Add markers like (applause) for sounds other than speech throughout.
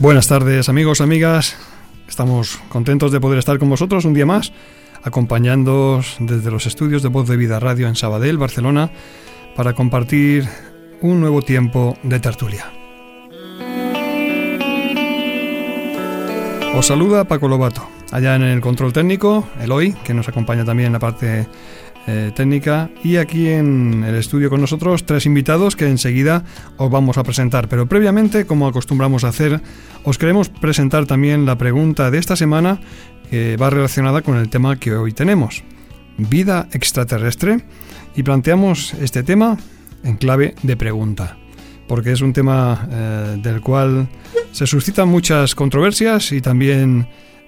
Buenas tardes amigos, amigas. Estamos contentos de poder estar con vosotros un día más, acompañándoos desde los estudios de Voz de Vida Radio en Sabadell, Barcelona, para compartir un nuevo tiempo de tertulia. Os saluda Paco Lobato, allá en el control técnico, Eloy, que nos acompaña también en la parte eh, técnica y aquí en el estudio con nosotros tres invitados que enseguida os vamos a presentar. Pero previamente, como acostumbramos a hacer, os queremos presentar también la pregunta de esta semana que va relacionada con el tema que hoy tenemos, vida extraterrestre, y planteamos este tema en clave de pregunta, porque es un tema eh, del cual se suscitan muchas controversias y también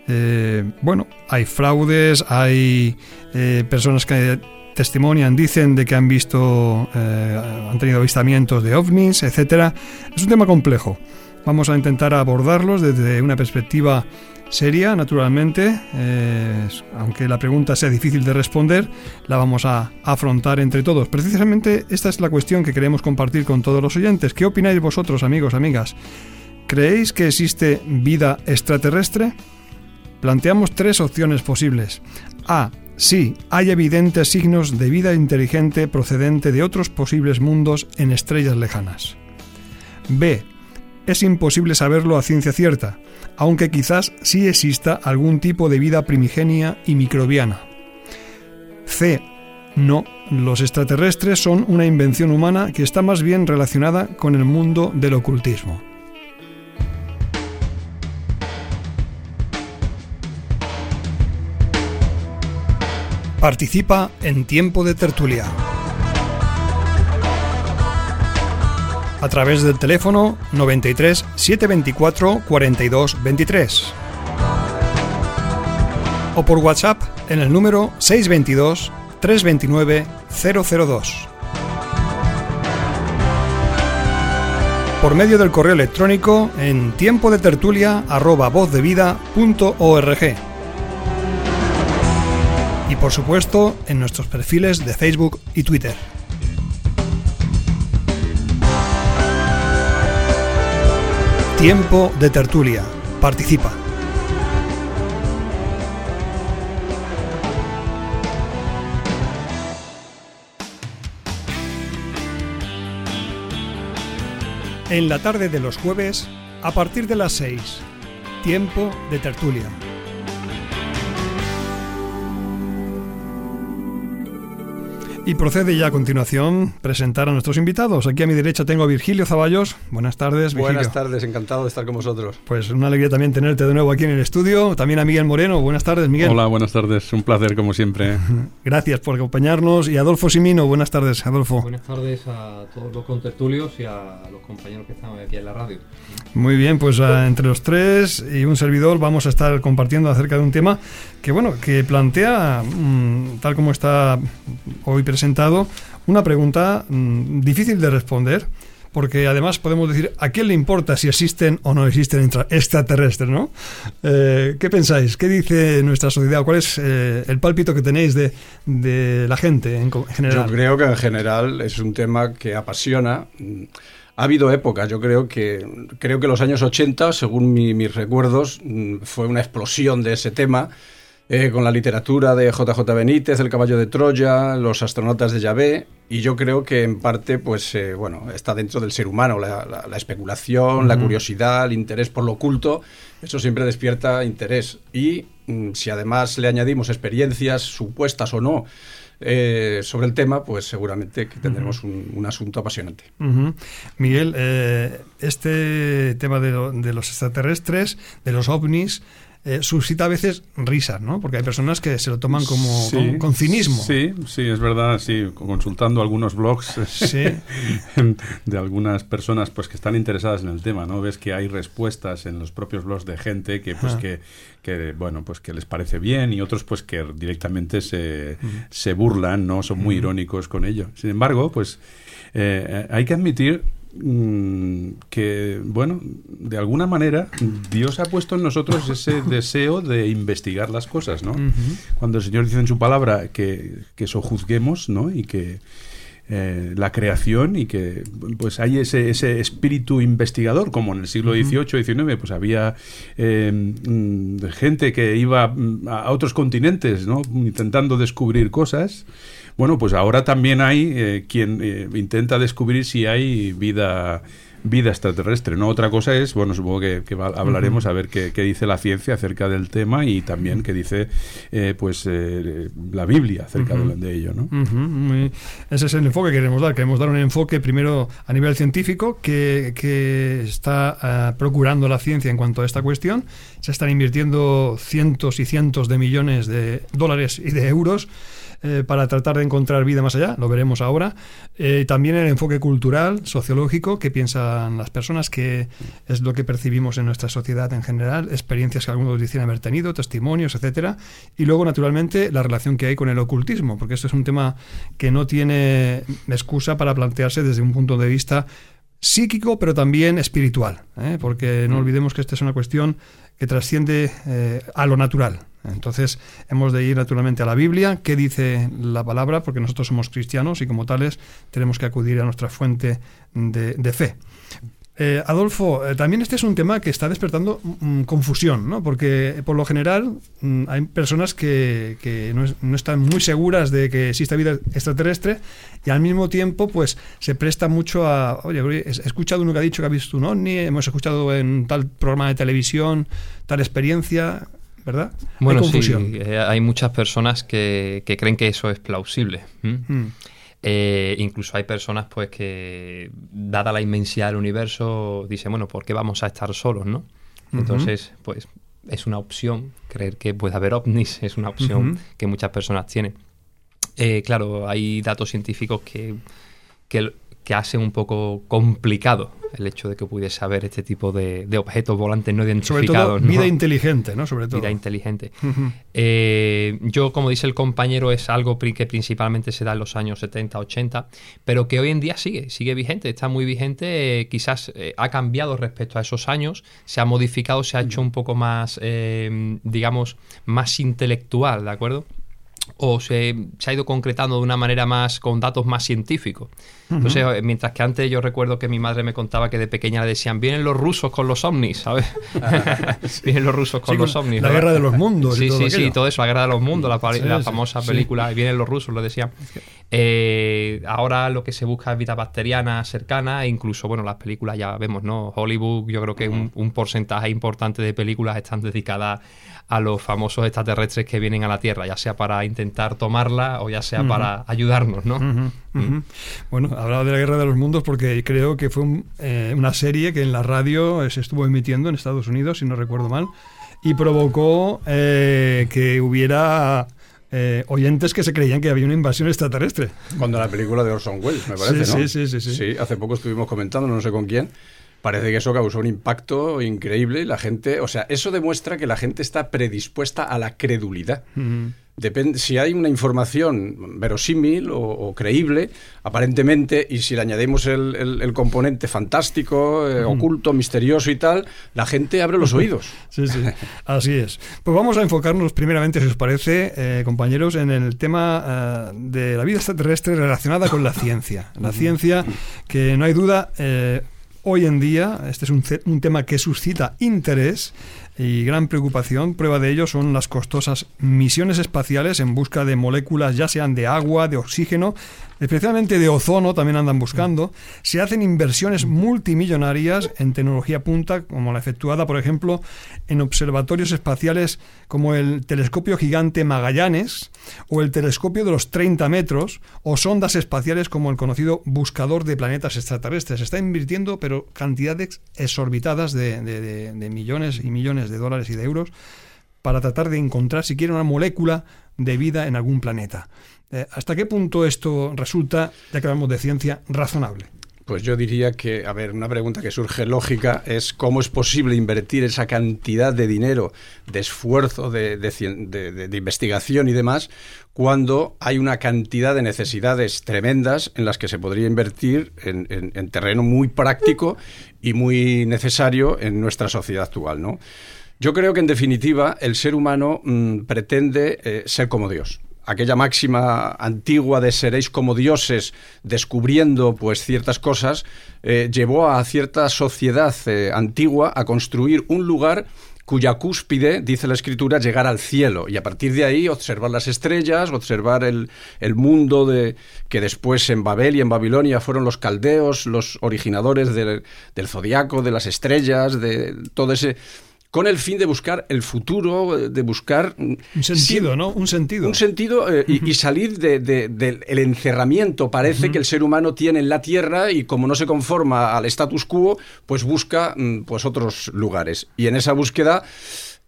eh, bueno, hay fraudes, hay eh, personas que testimonian, dicen de que han visto, eh, han tenido avistamientos de ovnis, etcétera. Es un tema complejo. Vamos a intentar abordarlos desde una perspectiva seria, naturalmente, aunque la pregunta sea difícil de responder, la vamos a afrontar entre todos. Precisamente esta es la cuestión que queremos compartir con todos los oyentes. ¿Qué opináis vosotros, amigos, amigas? ¿Creéis que existe vida extraterrestre? Planteamos tres opciones posibles. A. Sí, hay evidentes signos de vida inteligente procedente de otros posibles mundos en estrellas lejanas. B. Es imposible saberlo a ciencia cierta, aunque quizás sí exista algún tipo de vida primigenia y microbiana. C. No, los extraterrestres son una invención humana que está más bien relacionada con el mundo del ocultismo. Participa en Tiempo de Tertulia. A través del teléfono 93 724 42 23. O por WhatsApp en el número 622 329 002. Por medio del correo electrónico en tiempo de tertulia y por supuesto en nuestros perfiles de Facebook y Twitter. Tiempo de tertulia. Participa. En la tarde de los jueves, a partir de las 6, tiempo de tertulia. Y procede ya a continuación presentar a nuestros invitados. Aquí a mi derecha tengo a Virgilio Zaballos. Buenas tardes, Virgilio. Buenas tardes, encantado de estar con vosotros. Pues una alegría también tenerte de nuevo aquí en el estudio. También a Miguel Moreno. Buenas tardes, Miguel. Hola, buenas tardes. Un placer, como siempre. (laughs) Gracias por acompañarnos. Y Adolfo Simino. Buenas tardes, Adolfo. Buenas tardes a todos los contertulios y a los compañeros que están aquí en la radio. Muy bien, pues eh, entre los tres y un servidor vamos a estar compartiendo acerca de un tema que, bueno, que plantea, mm, tal como está hoy presentado, una pregunta mm, difícil de responder, porque además podemos decir, ¿a quién le importa si existen o no existen extraterrestres, no? Eh, ¿Qué pensáis? ¿Qué dice nuestra sociedad? ¿Cuál es eh, el pálpito que tenéis de, de la gente en general? Yo creo que en general es un tema que apasiona. Ha habido épocas, yo creo que creo que los años 80, según mis recuerdos, mm, fue una explosión de ese tema eh, con la literatura de JJ Benítez, El caballo de Troya, Los astronautas de Yahvé, y yo creo que en parte, pues, eh, bueno, está dentro del ser humano, la, especulación, la curiosidad, el interés por lo oculto, eso siempre despierta interés. Y mm, si además le añadimos experiencias, supuestas o no, eh, sobre el tema, pues seguramente que tendremos un, asunto apasionante. Miguel, este tema de, de, los extraterrestres, de los ovnis, eh, suscita a veces risas, ¿no? Porque hay personas que se lo toman como Sí, con, con cinismo. Sí, sí, es verdad, sí, consultando algunos blogs Sí. (laughs) de algunas personas pues que están interesadas en el tema, ¿no? Ves que hay respuestas en los propios blogs de gente que pues Ah. que, que, bueno, pues que les parece bien y otros pues que directamente se, se burlan, ¿no? Son muy irónicos con ello. Sin embargo, pues eh, hay que admitir que, bueno, de alguna manera Dios ha puesto en nosotros ese (laughs) deseo de investigar las cosas, ¿no? Cuando el Señor dice en su palabra que, que sojuzguemos, ¿no? Y que eh, la creación y que pues hay ese, ese espíritu investigador, como en el siglo XVIII, XIX, pues había eh, mm, gente que iba mm, a otros continentes, ¿no? Intentando descubrir cosas. Bueno, pues ahora también hay eh, quien eh, intenta descubrir si hay vida vida extraterrestre, ¿no? Otra cosa es, bueno, supongo que, que hablaremos a ver qué, qué dice la ciencia acerca del tema y también qué dice, eh, pues, eh, la Biblia acerca de, de ello, ¿no? Ese es el enfoque que queremos dar. Queremos dar un enfoque primero a nivel científico que, que está procurando la ciencia en cuanto a esta cuestión. Se están invirtiendo cientos y cientos de millones de dólares y de euros eh, para tratar de encontrar vida más allá. Lo veremos ahora. Eh, también el enfoque cultural, sociológico, que piensan las personas, que es lo que percibimos en nuestra sociedad en general, experiencias que algunos dicen haber tenido, testimonios, etcétera. Y luego, naturalmente, la relación que hay con el ocultismo, porque esto es un tema que no tiene excusa para plantearse desde un punto de vista psíquico, pero también espiritual, ¿eh? porque no olvidemos que esta es una cuestión que trasciende a lo natural. Entonces, hemos de ir naturalmente a la Biblia, qué dice la palabra, porque nosotros somos cristianos y como tales tenemos que acudir a nuestra fuente de, fe. Eh, Adolfo, eh, también este es un tema que está despertando mm, confusión, ¿no? Porque eh, por lo general mm, hay personas que, no, es- no están muy seguras de que exista vida extraterrestre y al mismo tiempo pues se presta mucho a, oye, he escuchado uno que ha dicho que ha visto un ovni, hemos escuchado en tal programa de televisión tal experiencia, ¿verdad? Bueno, hay confusión. sí, eh, hay muchas personas que, que creen que eso es plausible. Mm, Eh, incluso hay personas pues que, dada la inmensidad del universo, dicen, bueno, ¿por qué vamos a estar solos, no? Entonces, pues es una opción, creer que puede haber ovnis es una opción que muchas personas tienen. Eh, claro, hay datos científicos que, que, que hacen un poco complicado el hecho de que pudiese haber este tipo de, de objetos volantes no Sobre identificados. todo vida ¿no? inteligente, ¿no? Sobre todo. Vida inteligente. (laughs) Eh, yo, como dice el compañero, es algo que principalmente se da en los años 70, 80, pero que hoy en día sigue, sigue vigente, está muy vigente, eh, quizás eh, ha cambiado respecto a esos años, se ha modificado, se ha hecho un poco más, digamos, más intelectual, ¿de acuerdo? O se, se ha ido concretando de una manera más, con datos más científicos. Entonces, mientras que antes yo recuerdo que mi madre me contaba que de pequeña le decían, vienen los rusos con los ovnis, ¿sabes? (laughs) (laughs) vienen los rusos con Sí, los ovnis. la ¿verdad? guerra de los mundos y Sí, todo sí, aquello. sí, todo eso, la guerra de los mundos, la, Sí, la sí, famosa película, vienen los rusos, lo decían. Eh, ahora lo que se busca es vida bacteriana cercana, e incluso, bueno, las películas ya vemos, ¿no? Hollywood, yo creo que un, un porcentaje importante de películas están dedicadas a los famosos extraterrestres que vienen a la Tierra, ya sea para intentar tomarla o ya sea para ayudarnos, ¿no? Ujú. Bueno, hablaba de la Guerra de los Mundos porque creo que fue un, eh, una serie que en la radio eh, se estuvo emitiendo en Estados Unidos, si no recuerdo mal, y provocó eh, que hubiera eh, oyentes que se creían que había una invasión extraterrestre. Cuando la película de Orson Welles, me parece, Sí, ¿no? sí, sí, sí, sí. hace poco estuvimos comentando, no sé con quién. Parece que eso causó un impacto increíble. La gente, o sea, eso demuestra que la gente está predispuesta a la credulidad. Depende, si hay una información verosímil o, o creíble, aparentemente, y si le añadimos el, el- el componente fantástico, eh, oculto, misterioso y tal, la gente abre los (laughs) oídos. Sí, sí, así es. Pues vamos a enfocarnos primeramente, si os parece, eh, compañeros, en el tema eh, de la vida extraterrestre relacionada con la ciencia. La ciencia, que no hay duda, hoy en día, este es un, tema que suscita interés y gran preocupación. Prueba de ello son las costosas misiones espaciales en busca de moléculas, ya sean de agua, de oxígeno, especialmente de ozono, también andan buscando. Se hacen inversiones multimillonarias en tecnología punta, como la efectuada, por ejemplo, en observatorios espaciales como el telescopio gigante Magallanes o el telescopio de los 30 metros o sondas espaciales como el conocido buscador de planetas extraterrestres. Se está invirtiendo, pero cantidades exorbitadas de, de- de- de millones y millones de dólares y de euros para tratar de encontrar siquiera una molécula de vida en algún planeta. Eh, ¿Hasta qué punto esto resulta, ya que hablamos de ciencia, razonable? Pues yo diría que, a ver, una pregunta que surge lógica es cómo es posible invertir esa cantidad de dinero, de esfuerzo, de, investigación y demás, cuando hay una cantidad de necesidades tremendas en las que se podría invertir en, terreno muy práctico y muy necesario en nuestra sociedad actual, ¿no? Yo creo que en definitiva el ser humano mm, pretende eh, ser como Dios aquella máxima antigua de seréis como dioses descubriendo pues ciertas cosas, eh, llevó a cierta sociedad eh, antigua a construir un lugar cuya cúspide, dice la escritura, llegar al cielo. Y a partir de ahí observar las estrellas, observar el, mundo de, que después en Babel y en Babilonia fueron los caldeos, los originadores del zodiaco, de las estrellas, de todo ese con el fin de buscar el futuro, de buscar... Un sentido, ¿no? Un sentido. Un sentido eh, y, salir del encerramiento parece que el ser humano tiene en la Tierra y como no se conforma al status quo, pues busca mm, pues otros lugares. Y en esa búsqueda...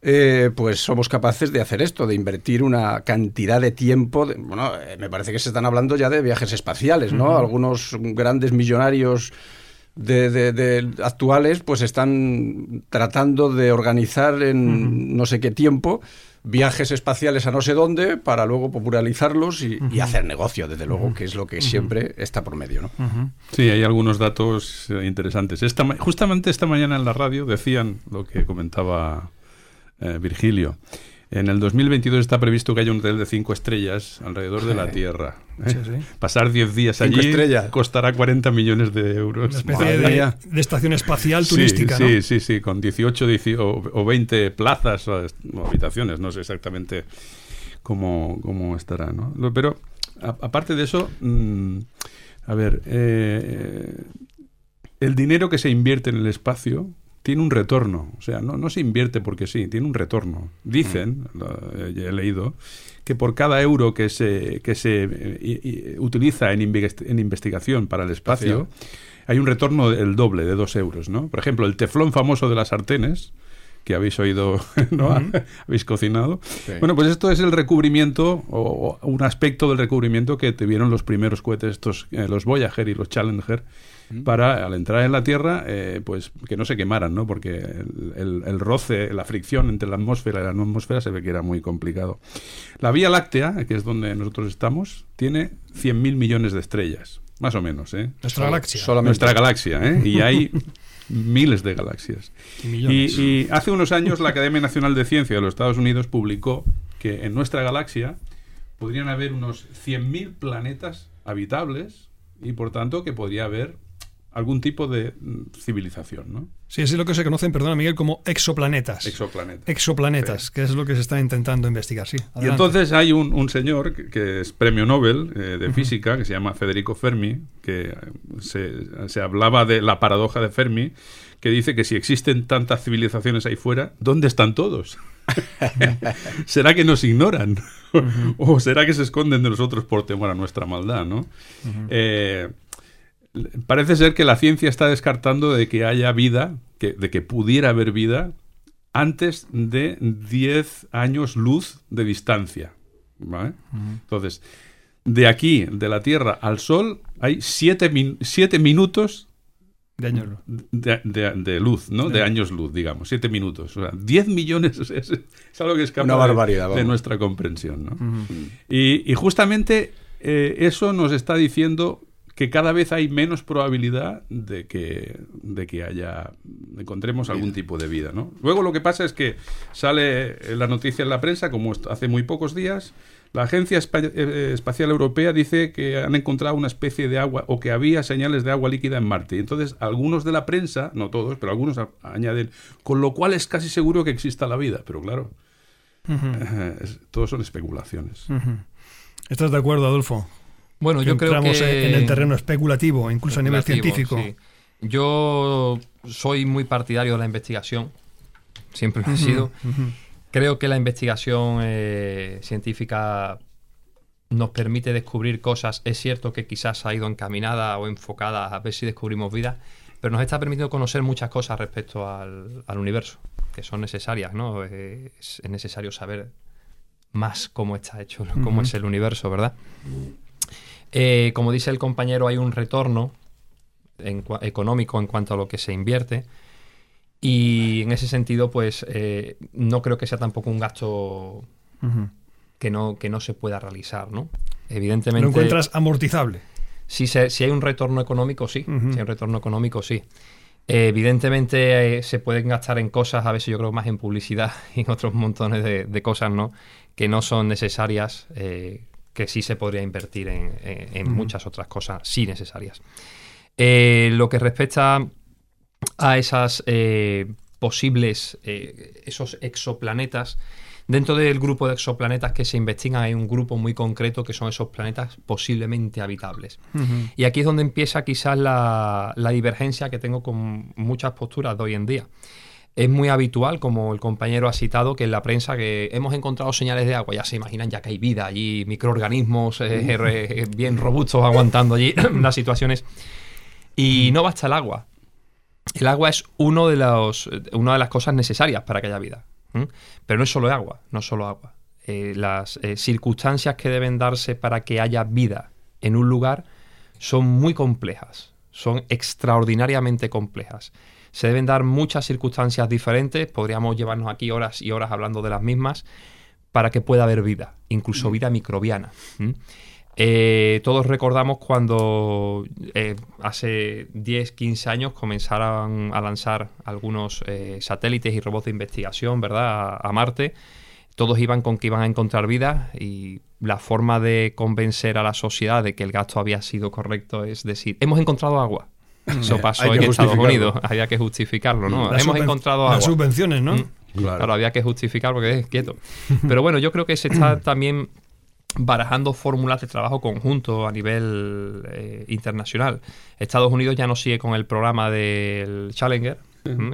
Eh, pues somos capaces de hacer esto, de invertir una cantidad de tiempo. bueno, eh, me parece que se están hablando ya de viajes espaciales, ¿no? Algunos grandes millonarios de, actuales pues están tratando de organizar en no sé qué tiempo viajes espaciales a no sé dónde para luego popularizarlos y, hacer negocio, desde luego, que es lo que siempre está por medio. ¿no? Sí, hay algunos datos eh, interesantes. Esta, justamente esta mañana en la radio decían lo que comentaba eh, Virgilio. En el 2022 está previsto que haya un hotel de cinco estrellas alrededor de la Tierra. ¿eh? Pasar 10 días allí costará 40 millones de euros. Una especie de, estación espacial turística. Sí, sí, sí, con 18 o 20 plazas o, habitaciones. No sé exactamente cómo, cómo estará. ¿no? Pero aparte de eso, mm, a ver, eh, el dinero que se invierte en el espacio tiene un retorno. O sea, no, no se invierte porque sí, tiene un retorno. Dicen, mm. he leído, que por cada euro que se, que se eh, utiliza en, en, investigación para el espacio, hay un retorno del doble, de dos euros. ¿no? Por ejemplo, el teflón famoso de las sartenes, que habéis oído, (laughs) ¿no? (laughs) habéis cocinado. Bueno, pues esto es el recubrimiento o, un aspecto del recubrimiento que tuvieron los primeros cohetes, estos, eh, los Voyager y los Challenger, para al entrar en la Tierra, eh, pues que no se quemaran, ¿no? Porque el, roce, la fricción entre la atmósfera y la no atmósfera se ve que era muy complicado. La Vía Láctea, que es donde nosotros estamos, tiene 100.000 millones de estrellas, más o menos, ¿eh? Nuestra galaxia. Nuestra (laughs) galaxia, ¿eh? Y hay miles de galaxias. Y, y, hace unos años la Academia Nacional de Ciencia de los Estados Unidos publicó que en nuestra galaxia podrían haber unos 100.000 planetas habitables y por tanto que podría haber algún tipo de mm, civilización, ¿no? Sí, es lo que se conocen, perdona Miguel, como exoplanetas. Exoplanetas. Exoplanetas, que es lo que se está intentando investigar, sí. Y entonces hay un, señor que, es premio Nobel eh, de física, que se llama Federico Fermi, que eh, se, se, hablaba de la paradoja de Fermi, que dice que si existen tantas civilizaciones ahí fuera, ¿dónde están todos? (laughs) ¿Será que nos ignoran? ¿O será que se esconden de nosotros por temor a nuestra maldad, no? Parece ser que la ciencia está descartando de que haya vida, que, de que pudiera haber vida, antes de 10 años luz de distancia. Entonces, de aquí, de la Tierra al Sol, hay 7 minutos de, años. De, luz, ¿no? De, años luz, digamos, 7 minutos. O sea, 10 millones (laughs) es, algo que escapa barbaridad, de, nuestra comprensión. ¿no? y, justamente eh, eso nos está diciendo que cada vez hay menos probabilidad de que, de que haya encontremos algún tipo de vida. ¿no? Luego lo que pasa es que sale la noticia en la prensa, como hace muy pocos días, la Agencia eh, Espacial Europea dice que han encontrado una especie de agua o que había señales de agua líquida en Marte. Y entonces algunos de la prensa, no todos, pero algunos añaden, con lo cual es casi seguro que exista la vida. Pero claro, (laughs) todos son especulaciones. ¿Estás de acuerdo, Adolfo? Bueno, yo creo que... en el terreno especulativo, incluso a nivel científico. Yo soy muy partidario de la investigación, siempre lo he sido. Creo que la investigación eh, científica nos permite descubrir cosas. Es cierto que quizás ha ido encaminada o enfocada a ver si descubrimos vida, pero nos está permitiendo conocer muchas cosas respecto al, universo, que son necesarias, ¿no? Es, necesario saber más cómo está hecho, cómo es el universo, ¿verdad? Eh, como dice el compañero, hay un retorno económico en cuanto a lo que se invierte. Y en ese sentido, pues eh, no creo que sea tampoco un gasto que, no, que no se pueda realizar, ¿no? Evidentemente. ¿Lo encuentras amortizable? Si, si hay un retorno económico, sí. Si hay un retorno económico, sí. evidentemente eh, se pueden gastar en cosas, a veces yo creo más en publicidad (laughs) y en otros montones de, cosas, ¿no? Que no son necesarias, eh, que sí se podría invertir en, muchas otras cosas, sí necesarias. Eh, lo que respecta a esas posibles, esos exoplanetas, Dentro del grupo de exoplanetas que se investigan hay un grupo muy concreto que son esos planetas posiblemente habitables. Y aquí es donde empieza quizás la, divergencia que tengo con muchas posturas de hoy en día. Es muy habitual, como el compañero ha citado, que en la prensa que hemos encontrado señales de agua, ya se imaginan ya que hay vida allí, microorganismos eh, bien robustos aguantando allí (coughs) las situaciones. Y no basta el agua. El agua es uno de los, una de las cosas necesarias para que haya vida. Pero no es solo agua, no es solo agua. Eh, las eh, circunstancias que deben darse para que haya vida en un lugar son muy complejas, son extraordinariamente complejas. Se deben dar muchas circunstancias diferentes, podríamos llevarnos aquí horas y horas hablando de las mismas, para que pueda haber vida, incluso vida microbiana. Eh, todos recordamos cuando eh, hace 10, 15 años comenzaron a lanzar algunos eh, satélites y robots de investigación, ¿verdad?, a, Marte. Todos iban con que iban a encontrar vida y la forma de convencer a la sociedad de que el gasto había sido correcto es decir, hemos encontrado agua. Eso pasó en Estados Unidos, había que justificarlo, ¿no? hemos encontrado agua. Las subvenciones, ¿no? Mm. Claro. había que justificar porque es quieto. (laughs) Pero bueno, yo creo que se está también barajando fórmulas de trabajo conjunto a nivel eh, internacional. Estados Unidos ya no sigue con el programa del Challenger,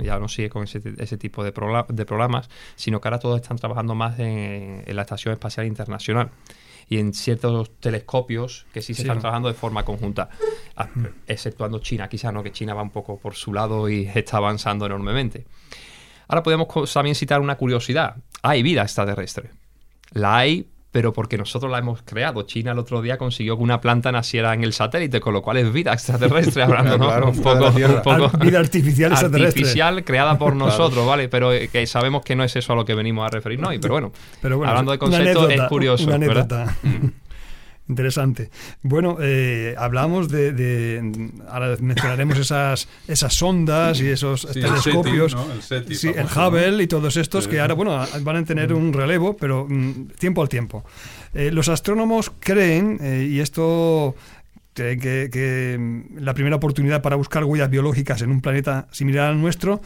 ya no sigue con ese, tipo de, de, programas, sino que ahora todos están trabajando más en, la Estación Espacial Internacional y en ciertos telescopios que sí se están trabajando de forma conjunta, ah, exceptuando China, quizá no, que China va un poco por su lado y está avanzando enormemente. Ahora podemos también citar una curiosidad. Hay vida extraterrestre. La hay pero porque nosotros la hemos creado. China el otro día consiguió que una planta naciera en el satélite, con lo cual es vida extraterrestre, (laughs) hablando, ¿no? un, poco, vida artificial (laughs) extraterrestre. Artificial creada por nosotros, ¿vale? Pero eh, que sabemos que no es eso a lo que venimos a referirnos hoy, pero bueno, pero bueno hablando de conceptos es curioso. Una anécdota. Interesante. Bueno, eh, hablamos de, Ahora mencionaremos esas, esas sondas y esos telescopios. El, sí, el Hubble y todos estos que ahora, bueno, van a tener un relevo, pero mm, tiempo al tiempo. Eh, los astrónomos creen, eh, y esto que, que, mm, la primera oportunidad para buscar huellas biológicas en un planeta similar al nuestro,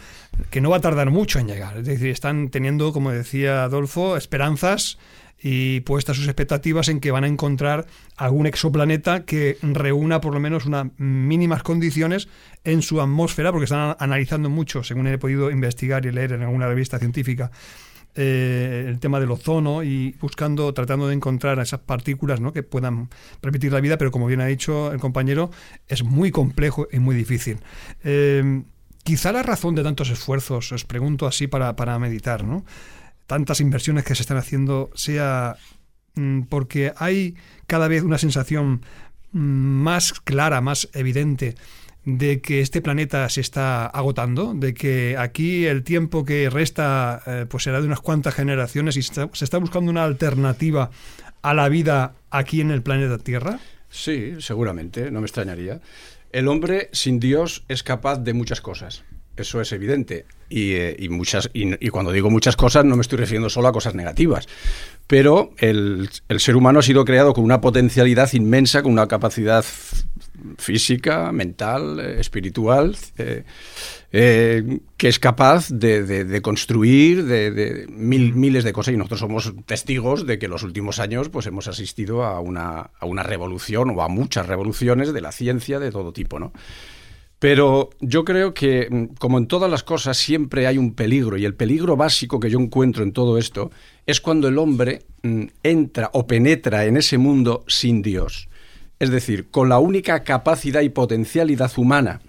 que no va a tardar mucho en llegar. Es decir, están teniendo, como decía Adolfo, esperanzas y puestas sus expectativas en que van a encontrar algún exoplaneta que reúna por lo menos unas mínimas condiciones en su atmósfera, porque están analizando mucho, según he podido investigar y leer en alguna revista científica, eh, el tema del ozono y buscando, tratando de encontrar esas partículas ¿no? que puedan permitir la vida, pero como bien ha dicho el compañero, es muy complejo y muy difícil. Eh, quizá la razón de tantos esfuerzos, os pregunto así para, para meditar, ¿no? Tantas inversiones que se están haciendo sea mm, porque hay cada vez una sensación mm, más clara, más evidente de que este planeta se está agotando, de que aquí el tiempo que resta eh, pues será de unas cuantas generaciones y se está, buscando una alternativa a la vida aquí en el planeta Tierra? Sí, seguramente, no me extrañaría. El hombre sin Dios es capaz de muchas cosas. Eso es evidente. Y, eh, muchas, y, cuando digo muchas cosas no me estoy refiriendo solo a cosas negativas. Pero el, ser humano ha sido creado con una potencialidad inmensa, con una capacidad física, mental, eh, espiritual, eh, que es capaz de, construir de, miles de cosas y nosotros somos testigos de que en los últimos años pues, hemos asistido a una, a una revolución o a muchas revoluciones de la ciencia de todo tipo. ¿no? Pero yo creo que, mm, como en todas las cosas, siempre hay un peligro, y el peligro básico que yo encuentro en todo esto es cuando el hombre mm, entra o penetra en ese mundo sin Dios. Es decir, con la única capacidad y potencialidad humana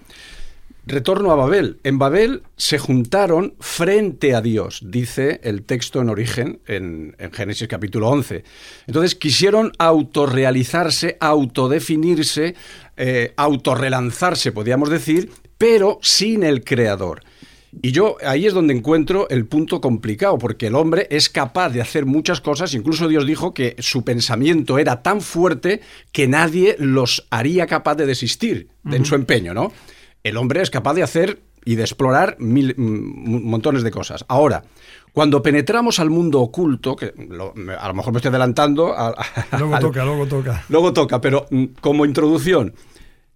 Retorno a Babel. En Babel se juntaron frente a Dios, dice el texto en origen en, en, Génesis capítulo 11. Entonces quisieron autorrealizarse, autodefinirse, eh, autorrelanzarse, podríamos decir, pero sin el Creador. Y yo ahí es donde encuentro el punto complicado, porque el hombre es capaz de hacer muchas cosas, incluso Dios dijo que su pensamiento era tan fuerte que nadie los haría capaz de desistir en su empeño, ¿no? El hombre es capaz de hacer y de explorar mil, montones de cosas. Ahora, cuando penetramos al mundo oculto, que a lo mejor me estoy adelantando... (laughs) luego toca, luego toca. Luego toca, pero mm, como introducción,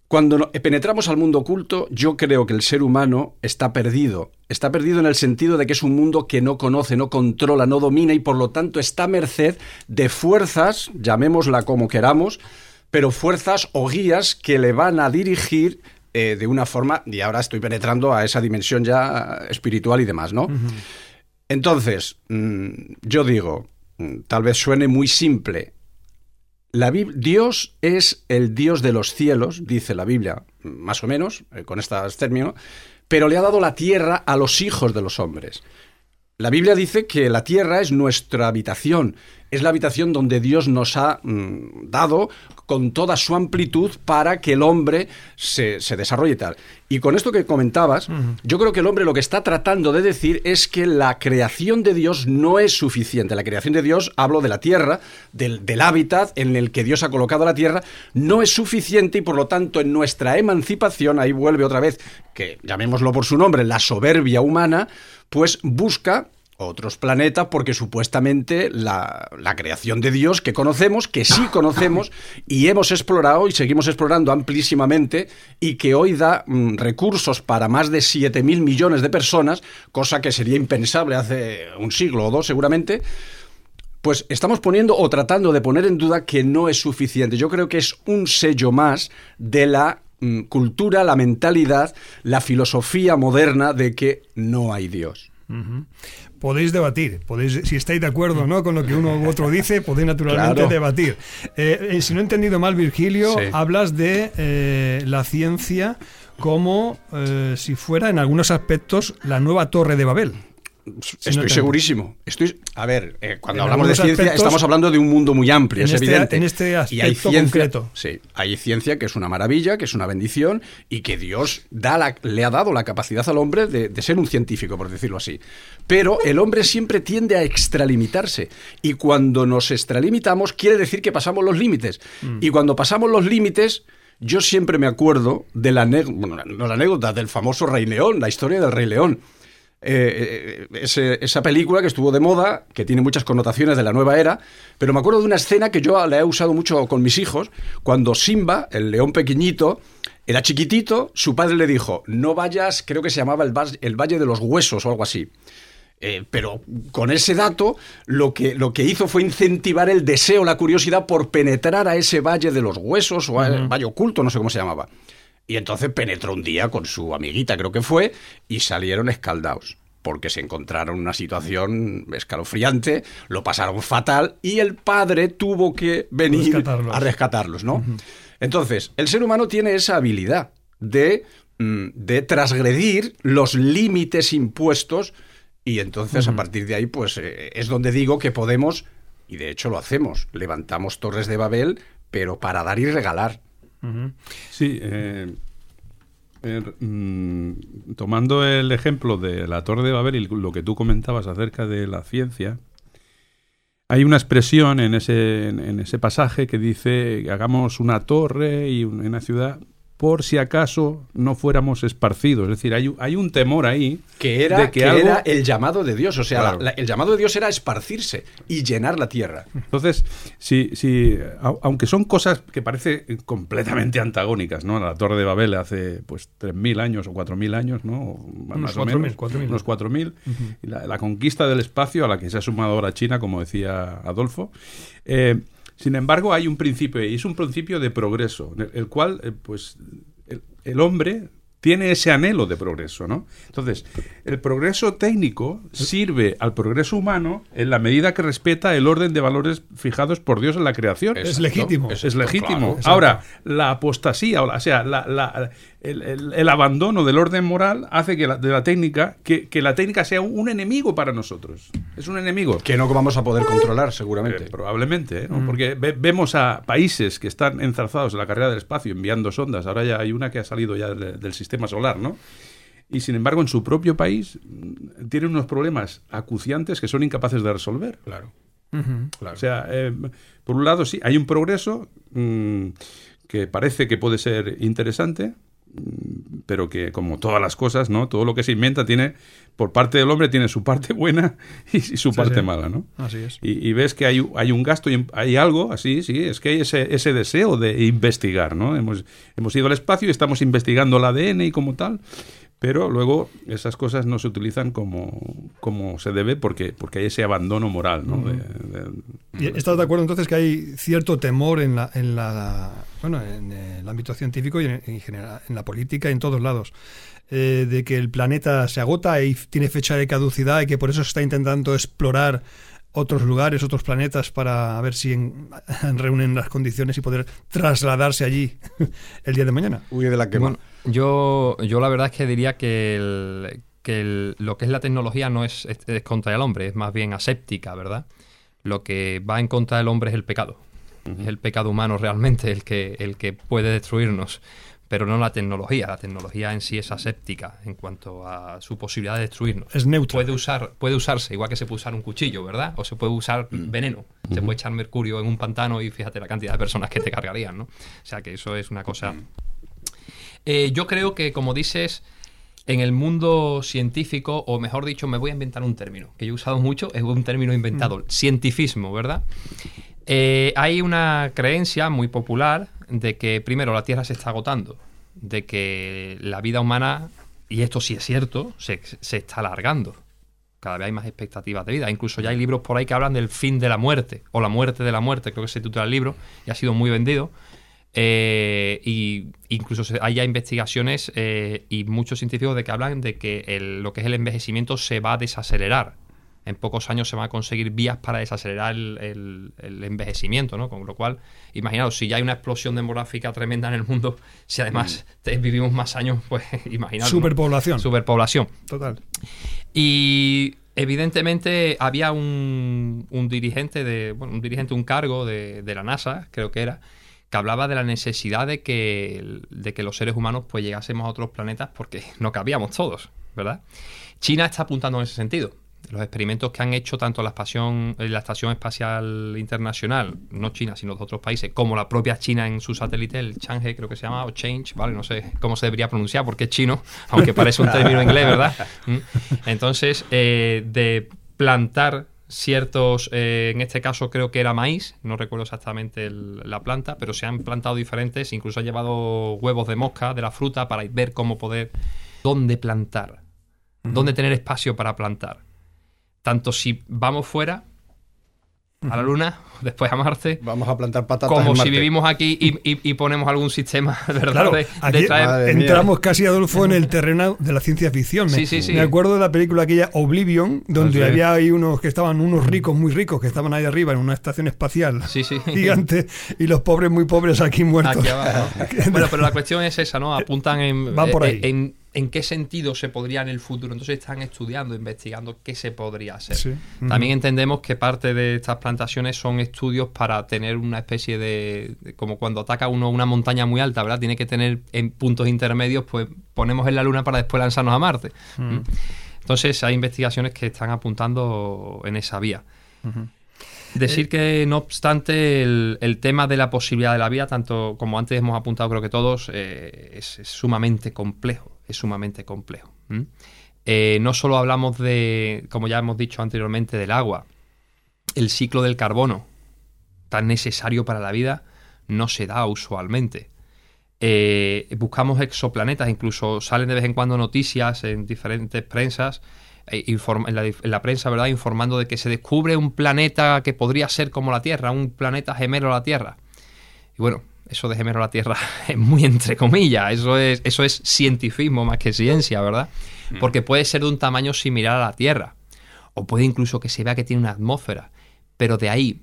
cuando penetramos al mundo oculto, yo creo que el ser humano está perdido. Está perdido en el sentido de que es un mundo que no conoce, no controla, no domina y por lo tanto está a merced de fuerzas, llamémosla como queramos, pero fuerzas o guías que le van a dirigir eh, de una forma, y ahora estoy penetrando a esa dimensión ya espiritual y demás, ¿no? Entonces, mm, yo digo, mm, tal vez suene muy simple, la Dios es el Dios de los cielos, dice la Biblia, más o menos, eh, con este término, pero le ha dado la tierra a los hijos de los hombres. La Biblia dice que la tierra es nuestra habitación, es la habitación donde Dios nos ha mm, dado con toda su amplitud para que el hombre se, desarrolle tal. Y con esto que comentabas, yo creo que el hombre lo que está tratando de decir es que la creación de Dios no es suficiente. La creación de Dios, hablo de la tierra, del, del hábitat en el que Dios ha colocado la tierra, no es suficiente y por lo tanto en nuestra emancipación, ahí vuelve otra vez, que llamémoslo por su nombre, la soberbia humana, pues busca otros planetas porque supuestamente la, creación de Dios que conocemos, que sí (laughs) conocemos y hemos explorado y seguimos explorando amplísimamente y que hoy da mm, recursos para más de 7 mil millones de personas, cosa que sería impensable hace un siglo o dos seguramente, pues estamos poniendo o tratando de poner en duda que no es suficiente. Yo creo que es un sello más de la mm, cultura, la mentalidad, la filosofía moderna de que no hay Dios podéis debatir, podéis, si estáis de acuerdo ¿no? con lo que uno u otro dice, podéis naturalmente debatir. Eh, eh, si no he entendido mal, Virgilio, hablas de eh, la ciencia como si fuera en algunos aspectos la nueva torre de Babel. Estoy segurísimo. Estoy, a ver, eh, cuando hablamos de ciencia estamos hablando de un mundo muy amplio, es este evidente. En este aspecto y hay ciencia, concreto. Sí, hay ciencia que es una maravilla, que es una bendición y que Dios da le ha dado la capacidad al hombre de, ser un científico, por decirlo así. Pero el hombre siempre tiende a extralimitarse y cuando nos extralimitamos quiere decir que pasamos los límites. Mm. Y cuando pasamos los límites... Yo siempre me acuerdo de la, bueno, la anécdota del famoso Rey León, la historia del Rey León. Eh, eh, esa película que estuvo de moda, que tiene muchas connotaciones de la nueva era, pero me acuerdo de una escena que yo la he usado mucho con mis hijos, cuando Simba, el león pequeñito, era chiquitito, su padre le dijo, no vayas, creo que se llamaba el, Valle de los Huesos o algo así. Eh, pero con ese dato lo que, lo que hizo fue incentivar el deseo, la curiosidad por penetrar a ese Valle de los Huesos o al Valle Oculto, no sé cómo se llamaba. Y entonces penetró un día con su amiguita, creo que fue, y salieron escaldados porque se encontraron en una situación escalofriante, lo pasaron fatal y el padre tuvo que venir a rescatarlos, ¿no? Entonces, el ser humano tiene esa habilidad de, mm, de transgredir los límites impuestos y entonces a partir de ahí, pues eh, es donde digo que podemos, y de hecho lo hacemos, levantamos torres de Babel, pero para dar y regalar. Sí, eh, er, mm, tomando el ejemplo de la Torre de Babel y lo que tú comentabas acerca de la ciencia, hay una expresión en ese, en ese pasaje que dice hagamos una torre y una ciudad por si acaso no fuéramos esparcidos. Es decir, hay, hay un temor ahí. Que era, que, era el llamado de Dios. O sea, el llamado de Dios era esparcirse y llenar la tierra. Entonces, si, si, aunque son cosas que parecen completamente antagónicas, ¿no? La Torre de Babel hace pues 3.000 años o 4.000 años, ¿no? Más o menos. 4, unos 4.000. la, la, conquista del espacio a la que se ha sumado ahora China, como decía Adolfo. Eh, sin embargo, hay un principio y es un principio de progreso, el cual, eh, pues, el, hombre tiene ese anhelo de progreso, ¿no? Entonces, el progreso técnico sirve al progreso humano en la medida que respeta el orden de valores fijados por Dios en la creación. Es legítimo. Es, legítimo. Ahora, la apostasía, o sea, la, el, abandono del orden moral hace que la, de la técnica, que, la técnica sea un, enemigo para nosotros. Es un enemigo. Que no vamos a poder controlar, seguramente. Eh, probablemente, ¿eh? mm. porque vemos a países que están enzarzados en la carrera del espacio enviando sondas. Ahora ya hay una que ha salido ya del, sistema solar, ¿no? y sin embargo en su propio país mm, tienen unos problemas acuciantes que son incapaces de resolver. Claro. O sea, eh, por un lado sí, hay un progreso mm, que parece que puede ser interesante, pero que como todas las cosas, ¿no? Todo lo que se inventa tiene, por parte del hombre, tiene su parte buena (laughs) y, su parte mala, ¿no? Así es. Y, ves que hay, hay un gasto y hay algo, así, sí, es que hay ese, ese deseo de investigar, ¿no? Hemos, hemos ido al espacio y estamos investigando el ADN y como tal, pero luego esas cosas no se utilizan como, como se debe porque, porque hay ese abandono moral. ¿no? ¿Estás de acuerdo entonces que hay cierto temor en, la, en, la, bueno, en el ámbito científico y en, general, en la política, en todos lados? Eh, de que el planeta se agota y tiene fecha de caducidad y que por eso se está intentando explorar otros lugares, otros planetas para ver si (laughs) reúnen las condiciones y poder trasladarse allí (laughs) el día de mañana. Huye de la quema. Yo, yo la verdad es que diría que, lo que es la tecnología no es, contra el hombre, es más bien aséptica, ¿verdad? Lo que va en contra del hombre es el pecado. Es el pecado humano realmente el que, el que puede destruirnos, pero no la tecnología. La tecnología en sí es aséptica en cuanto a su posibilidad de destruirnos. Es neutra. Puede, usar, puede usarse, igual que se puede usar un cuchillo, ¿verdad? O se puede usar mm. veneno. Se puede echar mercurio en un pantano y fíjate la cantidad de personas que te cargarían, ¿no? O sea que eso es una cosa eh, yo creo que, como dices, en el mundo científico, o mejor dicho, me voy a inventar un término, que yo he usado mucho, es un término inventado, mm. cientifismo, ¿verdad? Eh, hay una creencia muy popular de que, primero, la Tierra se está agotando, de que la vida humana, y esto sí es cierto, se, se está alargando. Cada vez hay más expectativas de vida. Incluso ya hay libros por ahí que hablan del fin de la muerte, o la muerte de la muerte, creo que se titula el libro, y ha sido muy vendido. Eh, y incluso hay ya investigaciones eh, y muchos científicos de que hablan de que lo que es el envejecimiento se va a desacelerar. En pocos años se van a conseguir vías para desacelerar el, envejecimiento, ¿no? Con lo cual, imaginaos, si ya hay una explosión demográfica tremenda en el mundo, si además mm. vivimos más años, pues (laughs) imaginaos. Superpoblación. Superpoblación. Total. Y evidentemente había un, dirigente de, bueno, un dirigente, un cargo de, de la NASA, creo que era, que hablaba de la necesidad de que, de que los seres humanos pues llegásemos a otros planetas porque (laughs) no cabíamos todos, ¿verdad? China está apuntando en ese sentido. Los experimentos que han hecho tanto la, estación, la Estación Espacial Internacional, no China, sino de otros países, como la propia China en su satélite, el Chang'e creo que se llama, o Change, ¿vale? No sé cómo se debería pronunciar porque es chino, aunque parece un término inglés, ¿verdad? (laughs) Mm. Entonces, eh, de plantar ciertos, eh, en este caso creo que era maíz, no recuerdo exactamente la planta, pero se han plantado diferentes, incluso ha llevado huevos de mosca de la fruta para ver cómo poder, dónde plantar, dónde tener espacio para plantar. Tanto si vamos fuera a la Luna, (laughs) después a Marte. Vamos a plantar patatas. Como si vivimos aquí y, ponemos algún sistema, (laughs) ¿verdad? entramos casi, Adolfo, en el terreno de la ciencia ficción. Me, sí, sí, me acuerdo de la película aquella Oblivion, donde había ahí unos que estaban, unos ricos, muy ricos, que estaban ahí arriba en una estación espacial (laughs) gigante, y los pobres, muy pobres aquí muertos. bueno, pero la cuestión es esa, ¿no? Apuntan en, Van por ahí. en en qué sentido se podría en el futuro. Entonces están estudiando, investigando qué se podría hacer. También entendemos que parte de estas plantaciones son estudios para tener una especie de, como cuando ataca uno una montaña muy alta, ¿verdad? Tiene que tener en puntos intermedios, pues ponemos en la Luna para después lanzarnos a Marte. Entonces hay investigaciones que están apuntando en esa vía. Decir eh, que, no obstante, el, tema de la posibilidad de la vida, tanto como antes hemos apuntado, creo que todos, eh, es, sumamente complejo es sumamente complejo. Eh, no solo hablamos de, como ya hemos dicho anteriormente, del agua, el ciclo del carbono, tan necesario para la vida, no se da usualmente. Eh, buscamos exoplanetas, incluso salen de vez en cuando noticias en diferentes prensas, eh, en, la, en, la, prensa, ¿verdad?, informando de que se descubre un planeta que podría ser como la Tierra, un planeta gemelo a la Tierra. Y bueno, eso de gemelo a la Tierra (laughs) es muy entre comillas, eso es, eso es cientifismo más que ciencia, ¿verdad? Mm. Porque puede ser de un tamaño similar a la Tierra, o puede incluso que se vea que tiene una atmósfera, pero de ahí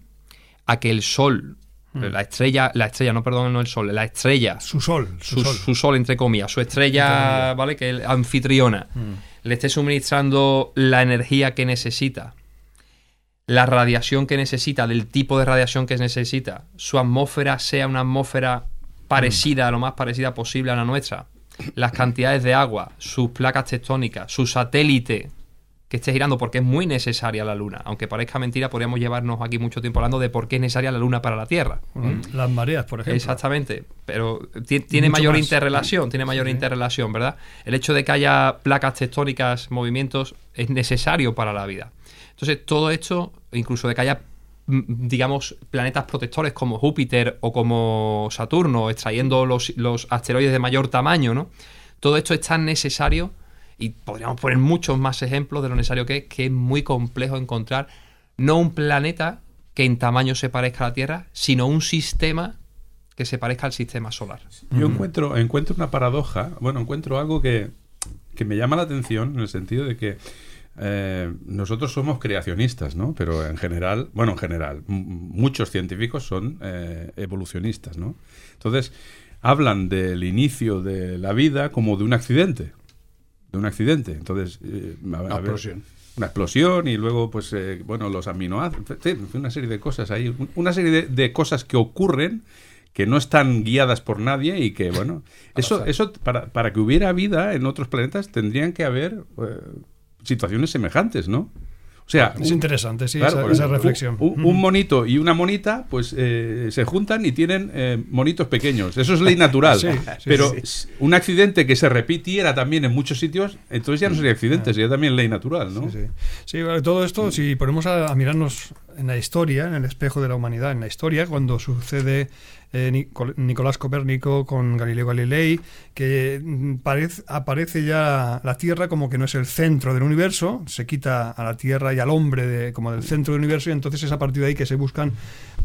a que el Sol La estrella, la estrella, no perdón, no el sol, la estrella. Su sol. Su, Su, sol. su sol, entre comillas, su estrella, ¿vale? Que es anfitriona, le esté suministrando la energía que necesita, la radiación que necesita, del tipo de radiación que necesita, su atmósfera sea una atmósfera parecida, lo más parecida posible a la nuestra, las cantidades de agua, sus placas tectónicas, su satélite que esté girando, porque es muy necesaria la Luna. Aunque parezca mentira, podríamos llevarnos aquí mucho tiempo hablando de por qué es necesaria la Luna para la Tierra. Bueno, Las mareas, por ejemplo. Exactamente, pero ti- tiene mayor más. interrelación, tiene mayor sí. interrelación, ¿verdad? El hecho de que haya placas tectónicas, movimientos, es necesario para la vida. Entonces, todo esto, incluso de que haya, mm, digamos, planetas protectores como Júpiter o como Saturno, extrayendo los, los asteroides de mayor tamaño, ¿no? Todo esto es tan necesario, y podríamos poner muchos más ejemplos de lo necesario que es, que es muy complejo encontrar no un planeta que en tamaño se parezca a la Tierra, sino un sistema que se parezca al sistema solar. Yo encuentro, encuentro una paradoja, bueno, encuentro algo que, que me llama la atención en el sentido de que eh, nosotros somos creacionistas, ¿no? Pero en general, bueno, en general, muchos científicos son eh, evolucionistas, ¿no? Entonces, hablan del inicio de la vida como de un accidente, de un accidente. Entonces, eh, a- a Una ver, explosión. una explosión y luego pues eh, bueno los aminoácidos una serie de cosas ahí un- una serie de, de cosas que ocurren que no están guiadas por nadie y que bueno eso eso para, para que hubiera vida en otros planetas tendrían que haber eh, situaciones semejantes no o sea Es un- interesante, sí, claro, esa, esa reflexión. un, un monito y una monita, pues eh, se juntan y tienen eh, monitos pequeños. Eso es ley natural. (laughs) Sí, sí, Pero sí. un accidente que se repitiera también en muchos sitios, entonces ya no sería accidente, sería también ley natural, ¿no? Sí, sí. Todo esto, si ponemos a, a mirarnos en la historia, en el espejo de la humanidad, en la historia, cuando sucede eh, Nico- Nicolás Copérnico con Galileo Galilei, que mm, parece- aparece ya la Tierra como que no es el centro del universo, se quita a la Tierra y al hombre como del centro del universo, y entonces es a partir de ahí que se buscan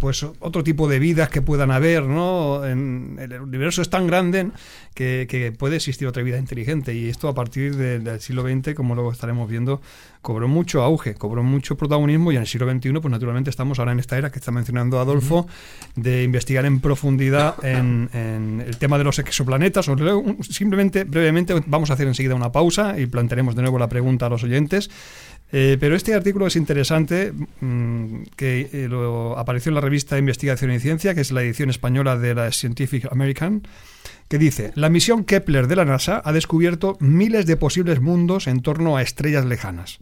pues otro tipo de vidas que puedan haber, ¿no? En- el universo es tan grande que, que puede existir otra vida inteligente y esto a partir de- del siglo XX, como luego estaremos viendo, cobró mucho auge, cobró mucho protagonismo y en el siglo XXI, pues naturalmente estamos ahora en esta era que está mencionando Adolfo, de investigar en profundidad en, en el tema de los exoplanetas. Simplemente, brevemente, vamos a hacer enseguida una pausa y plantearemos de nuevo la pregunta a los oyentes. Eh, pero este artículo es interesante, mm, que eh, apareció en la revista Investigación y Ciencia, que es la edición española de la Scientific American, que dice, la misión Kepler de la NASA ha descubierto miles de posibles mundos en torno a estrellas lejanas.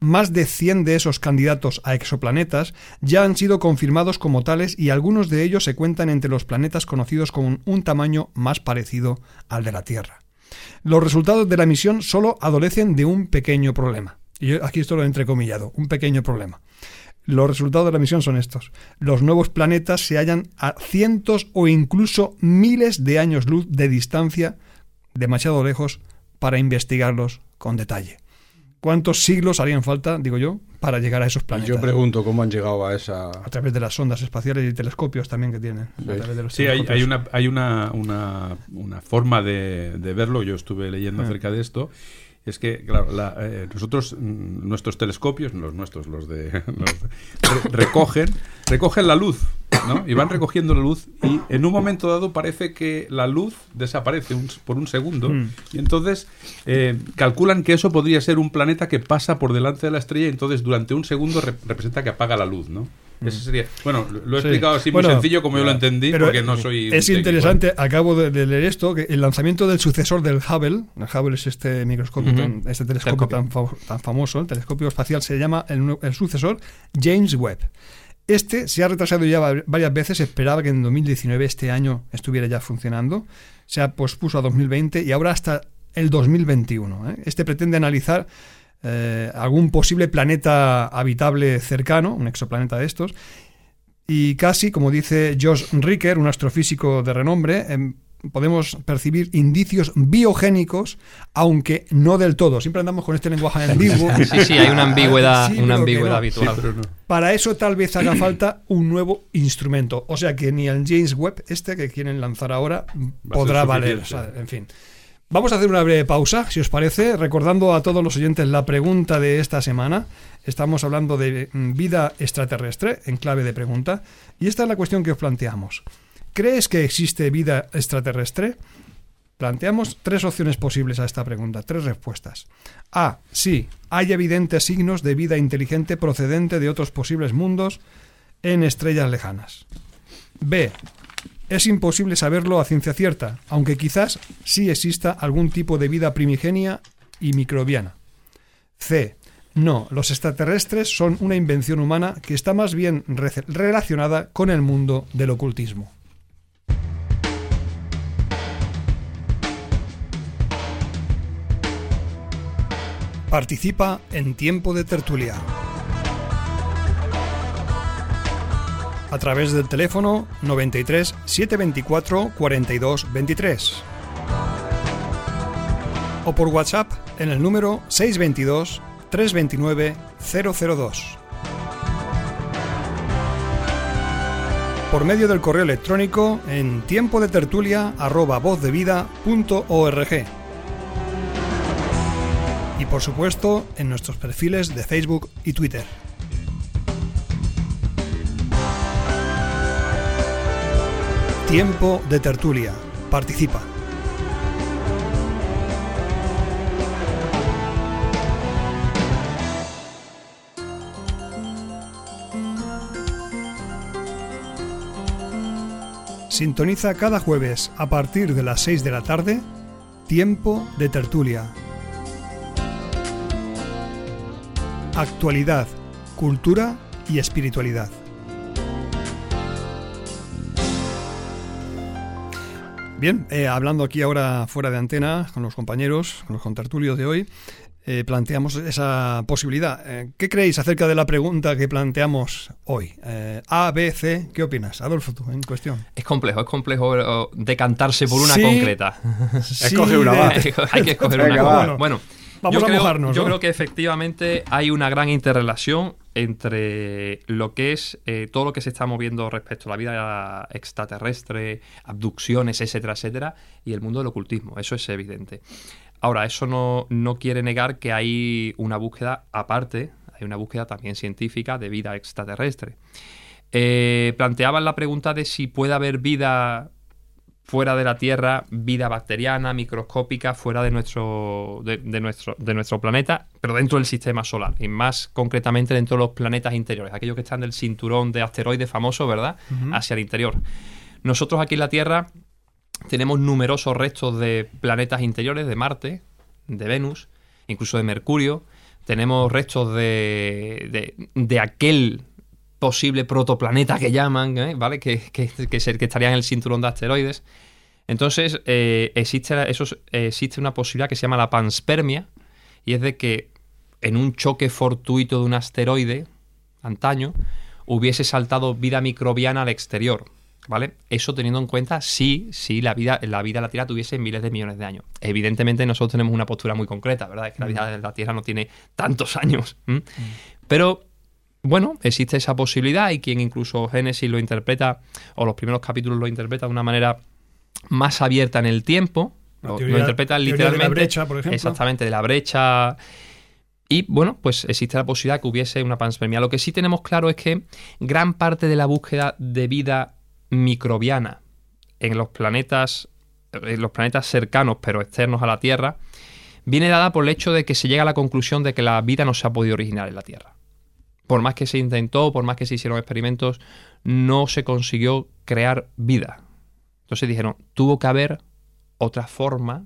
Más de 100 de esos candidatos a exoplanetas ya han sido confirmados como tales y algunos de ellos se cuentan entre los planetas conocidos con un tamaño más parecido al de la Tierra. Los resultados de la misión solo adolecen de un pequeño problema. Y yo aquí esto lo he entrecomillado, un pequeño problema. Los resultados de la misión son estos. Los nuevos planetas se hallan a cientos o incluso miles de años luz de distancia, demasiado lejos para investigarlos con detalle. ¿Cuántos siglos harían falta, digo yo, para llegar a esos planetas? yo pregunto cómo han llegado a esa... a través de las sondas espaciales y telescopios también que tienen. a través de los Sí, hay, hay una, hay una, una, una forma de, de verlo, yo estuve leyendo Ah. acerca de esto, es que, claro, la- eh, nosotros, mm, nuestros telescopios, los nuestros, los de... (laughs) los de- recogen, recogen la luz, ¿no? Y van recogiendo la luz y en un momento dado parece que la luz desaparece un- por un segundo Mm. y entonces eh, calculan que eso podría ser un planeta que pasa por delante de la estrella y entonces durante un segundo re- representa que apaga la luz, ¿no? Ese sería... Bueno, lo- he Mm. Sí. explicado así Bueno, muy sencillo como yo lo entendí, Pero porque no soy... Es técnico, interesante, acabo de, de leer esto, que el lanzamiento del sucesor del Hubble, el Hubble es este microscopio, tan- este telescopio tan, fa- tan famoso, el telescopio espacial se llama el, sucesor James Webb. Este se ha retrasado ya va- varias veces, esperaba que en 2019, este año, estuviera ya funcionando, se ha pospuso a 2020 y ahora hasta el 2021. ¿eh? Este pretende analizar eh, algún posible planeta habitable cercano, un exoplaneta de estos, y casi, como dice Josh Ricker, un astrofísico de renombre, em, podemos percibir indicios biogénicos, aunque no del todo. Siempre andamos con este lenguaje (laughs) ambiguo. Sí, sí, hay una ambigüedad, Sí, una ambigüedad no. habitual. Sí, pero no. Para eso tal vez haga (clears throat) falta un nuevo instrumento. O sea que ni el James Webb, este que quieren lanzar ahora, podrá valer. suficiente. o sea, en fin. Vamos a hacer una breve pausa, si os parece, recordando a todos los oyentes la pregunta de esta semana. Estamos hablando de mm, vida extraterrestre en clave de pregunta y esta es la cuestión que os planteamos. ¿Crees que existe vida extraterrestre? Planteamos tres opciones posibles a esta pregunta, tres respuestas. A. Sí, hay evidentes signos de vida inteligente procedente de otros posibles mundos en estrellas lejanas. B. Es imposible saberlo a ciencia cierta, aunque quizás sí exista algún tipo de vida primigenia y microbiana. C. No, los extraterrestres son una invención humana que está más bien relacionada con el mundo del ocultismo. Participa en Tiempo de Tertulia. A través del teléfono 93 724 42 23 o por WhatsApp en el número 622 329 002. Por medio del correo electrónico en tiempo de tertulia y por supuesto en nuestros perfiles de Facebook y Twitter. Tiempo de tertulia. Participa. Sintoniza cada jueves a partir de las 6 de la tarde Tiempo de tertulia. Actualidad, cultura y espiritualidad. Bien, eh, hablando aquí ahora fuera de antena con los compañeros, con los contertulios de hoy, eh, planteamos esa posibilidad. Eh, ¿Qué creéis acerca de la pregunta que planteamos hoy? A, B, C, ¿qué opinas? Adolfo, tú, en cuestión. Es complejo, es complejo decantarse por una concreta. (laughs) Escoge una, (laughs) Hay que escoger una. Bueno, Vamos a mojarnos. Yo creo que efectivamente hay una gran interrelación entre lo que es eh, todo lo que se está moviendo respecto a la vida extraterrestre, abducciones, etcétera, etcétera, y el mundo del ocultismo. Eso es evidente. Ahora, eso no, quiere negar que hay una búsqueda aparte, hay una búsqueda también científica de vida extraterrestre. Eh, planteaban la pregunta de si puede haber vida fuera de la Tierra, vida bacteriana, microscópica, fuera de nuestro, de, nuestro, de nuestro planeta, pero dentro del sistema solar, y más concretamente dentro de los planetas interiores, aquellos que están del cinturón de asteroides famoso, ¿verdad? Hacia el interior. Nosotros aquí en la Tierra tenemos numerosos restos de planetas interiores, de Marte, de Venus, incluso de Mercurio. Tenemos restos de, de, de aquel posible protoplaneta que llaman, ¿eh? ¿vale? Que, que, que, que, estaría en el cinturón de asteroides. Entonces, eh, existe, eso, existe una posibilidad que se llama la panspermia, y es de que en un choque fortuito de un asteroide, antaño, hubiese saltado vida microbiana al exterior. ¿Vale? Eso teniendo en cuenta si, si la vida, la vida en la Tierra tuviese miles de millones de años. Evidentemente nosotros tenemos una postura muy concreta, ¿verdad? Es que la mm. vida en la Tierra no tiene tantos años. Mm. Pero bueno, existe esa posibilidad y quien incluso Génesis lo interpreta, o los primeros capítulos lo interpreta de una manera más abierta en el tiempo, lo, interpreta literalmente. De la brecha, por ejemplo. Exactamente, de la brecha. Y bueno, pues existe la posibilidad que hubiese una panspermia. Lo que sí tenemos claro es que gran parte de la búsqueda de vida microbiana en los planetas, en los planetas cercanos pero externos a la Tierra, viene dada por el hecho de que se llega a la conclusión de que la vida no se ha podido originar en la Tierra por más que se intentó, por más que se hicieron experimentos, no se consiguió crear vida. Entonces dijeron, tuvo que haber otra forma,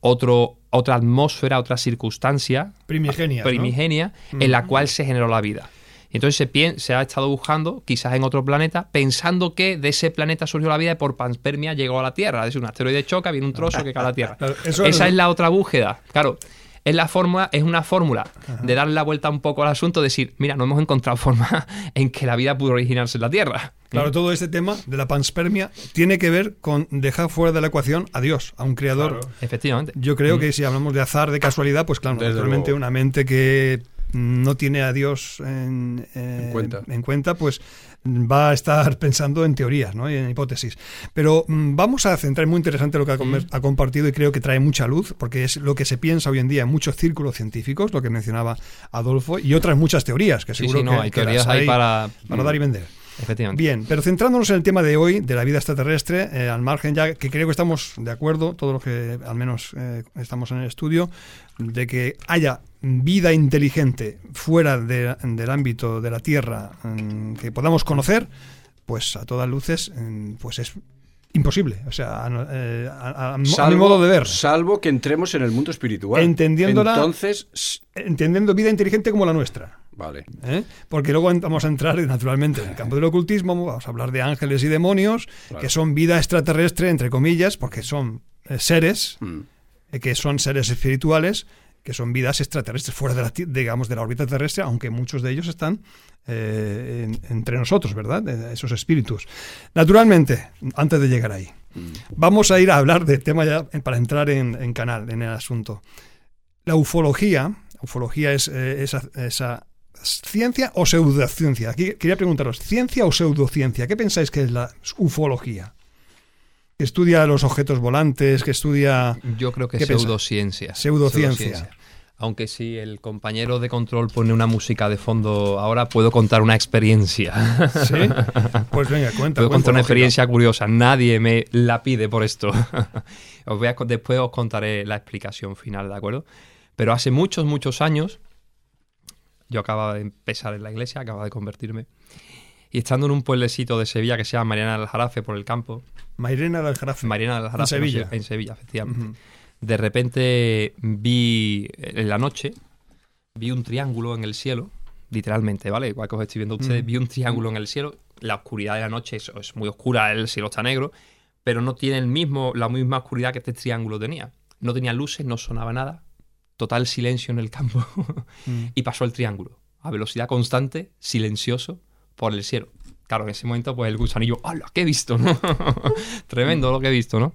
otro, otra atmósfera, otra circunstancia primigenia, primigenia en la cual se generó la vida. Y entonces se, se, ha estado buscando, quizás en otro planeta, pensando que de ese planeta surgió la vida y por panspermia llegó a la Tierra. Es decir, un asteroide choca, viene un trozo que cae a la Tierra. Esa es la otra búsqueda. Claro, es la fórmula, es una fórmula de darle la vuelta un poco al asunto, decir, mira, no hemos encontrado forma (laughs) en que la vida pudo originarse en la Tierra. Claro, todo este tema de la panspermia tiene que ver con dejar fuera de la ecuación a Dios, a un creador. Efectivamente. Yo creo que si hablamos de azar, de casualidad, pues claro, naturalmente una mente que no tiene a Dios en, eh, cuenta. en, cuenta. pues va a estar pensando en teorías ¿no? y en hipótesis. Pero mm, vamos a centrar muy interesante lo que ha, ha, compartido y creo que trae mucha luz, porque es lo que se piensa hoy en día en muchos círculos científicos, lo que mencionaba Adolfo, y otras muchas teorías, que seguro sí, no, que, hay que teorías ahí para, para dar y vender. Efectivamente. Bien, pero centrándonos en el tema de hoy, de la vida extraterrestre, eh, al margen ya que creo que estamos de acuerdo, todos los que al menos eh, estamos en el estudio, de que haya vida inteligente fuera de, del ámbito de la Tierra mm, que podamos conocer, pues a todas luces, mm, pues es imposible, o sea, a, eh, a, a, salvo, mi modo de ver. Salvo que entremos en el mundo espiritual. Entendiéndola, Entonces, entendiendo vida inteligente como la nuestra. Vale. ¿Eh? Porque luego vamos a entrar naturalmente en el campo del ocultismo, vamos a hablar de ángeles y demonios, Claro. que son vida extraterrestre, entre comillas, porque son eh, seres, Mm. eh, que son seres espirituales, que son vidas extraterrestres, fuera de la, digamos, de la órbita terrestre, aunque muchos de ellos están en- entre nosotros, ¿verdad? Esos espíritus. Naturalmente, antes de llegar ahí, vamos a ir a hablar de tema ya para entrar en, en canal, en el asunto. La ufología, ufología es esa, esa ciencia o pseudociencia. Aquí quería preguntaros, ¿ciencia o pseudociencia? ¿Qué pensáis que es la ufología? Que estudia los objetos volantes, que estudia... Yo creo que ¿Qué es piensas? pseudociencia. Pseudociencia. Aunque si el compañero de control pone una música de fondo, ahora puedo contar una experiencia. (laughs) ¿Sí? Pues venga, cuenta. Puedo contar una experiencia curiosa. Nadie me la pide por esto. (laughs) os voy a, después os contaré la explicación final, ¿de acuerdo? Pero hace muchos, muchos años, yo acababa de empezar en la iglesia, acababa de convertirme, y estando en un pueblecito de Sevilla que se llama Mariana del Jarafe por el campo, Mairena del Jarafe. Mariana del Jarafe, no sé, Sevilla. en Sevilla, efectivamente. De repente vi en la noche, vi un triángulo en el cielo, literalmente, ¿vale? Igual que os estoy viendo a ustedes, vi un triángulo en el cielo. La oscuridad de la noche es, es muy oscura, el cielo está negro, pero no tiene el mismo, la misma oscuridad que este triángulo tenía. No tenía luces, no sonaba nada, total silencio en el campo. (laughs) Mm. y pasó el triángulo, a velocidad constante, silencioso, por el cielo. Claro, en ese momento, pues el gusanillo, ¡hala! ¿Qué he visto? ¿no? (laughs) Tremendo lo que he visto, ¿no?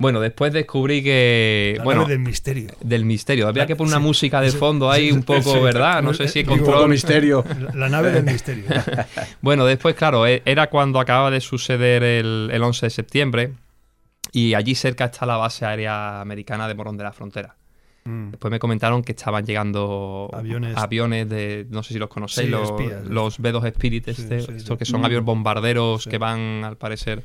Bueno, después descubrí que. La bueno, nave del misterio. del misterio. Habría que poner una Sí, música de sí, fondo ahí sí, un poco, sí. ¿verdad? No sé si Digo, Un poco control. misterio. La, la nave del misterio. (laughs) Bueno, después, claro, e- era cuando acaba de suceder el, el 11 de septiembre y allí cerca está la base aérea americana de Morón de la Frontera. Mm. Después me comentaron que estaban llegando Aviones. aviones de, no sé si los conocéis, Sí, los, espías. los B2 Spirit, Sí, este, sí, estos que son Mm. aviones bombarderos que van, al parecer.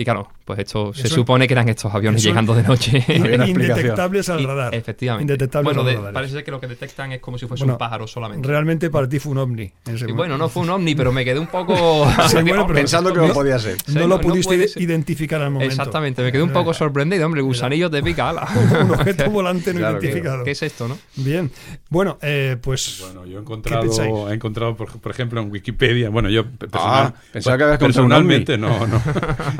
Y claro, pues esto se supone que eran estos aviones llegando de noche. (laughs) Indetectables al Y- radar. Efectivamente. Indetectables bueno, a los de- radares. parece que lo que detectan es como si fuese Bueno, un pájaro solamente. Realmente para ti fue un ovni. en ese Y bueno, no fue un ovni, pero me quedé un poco... (laughs) Sí, bueno, (laughs) Pensando que no- podía ser. Sí, no no- lo pudiste identificar al momento. Exactamente, me quedé un poco sorprendido. Hombre, el gusanillo te pica, ala. un objeto volante no Claro, identificado. ¿Qué es esto, no? Bien. Bueno, eh, pues. Bueno, yo he encontrado, he encontrado por, por ejemplo, en Wikipedia, bueno, yo pe- Ah, personal- pensaba que habías un personalmente no, no.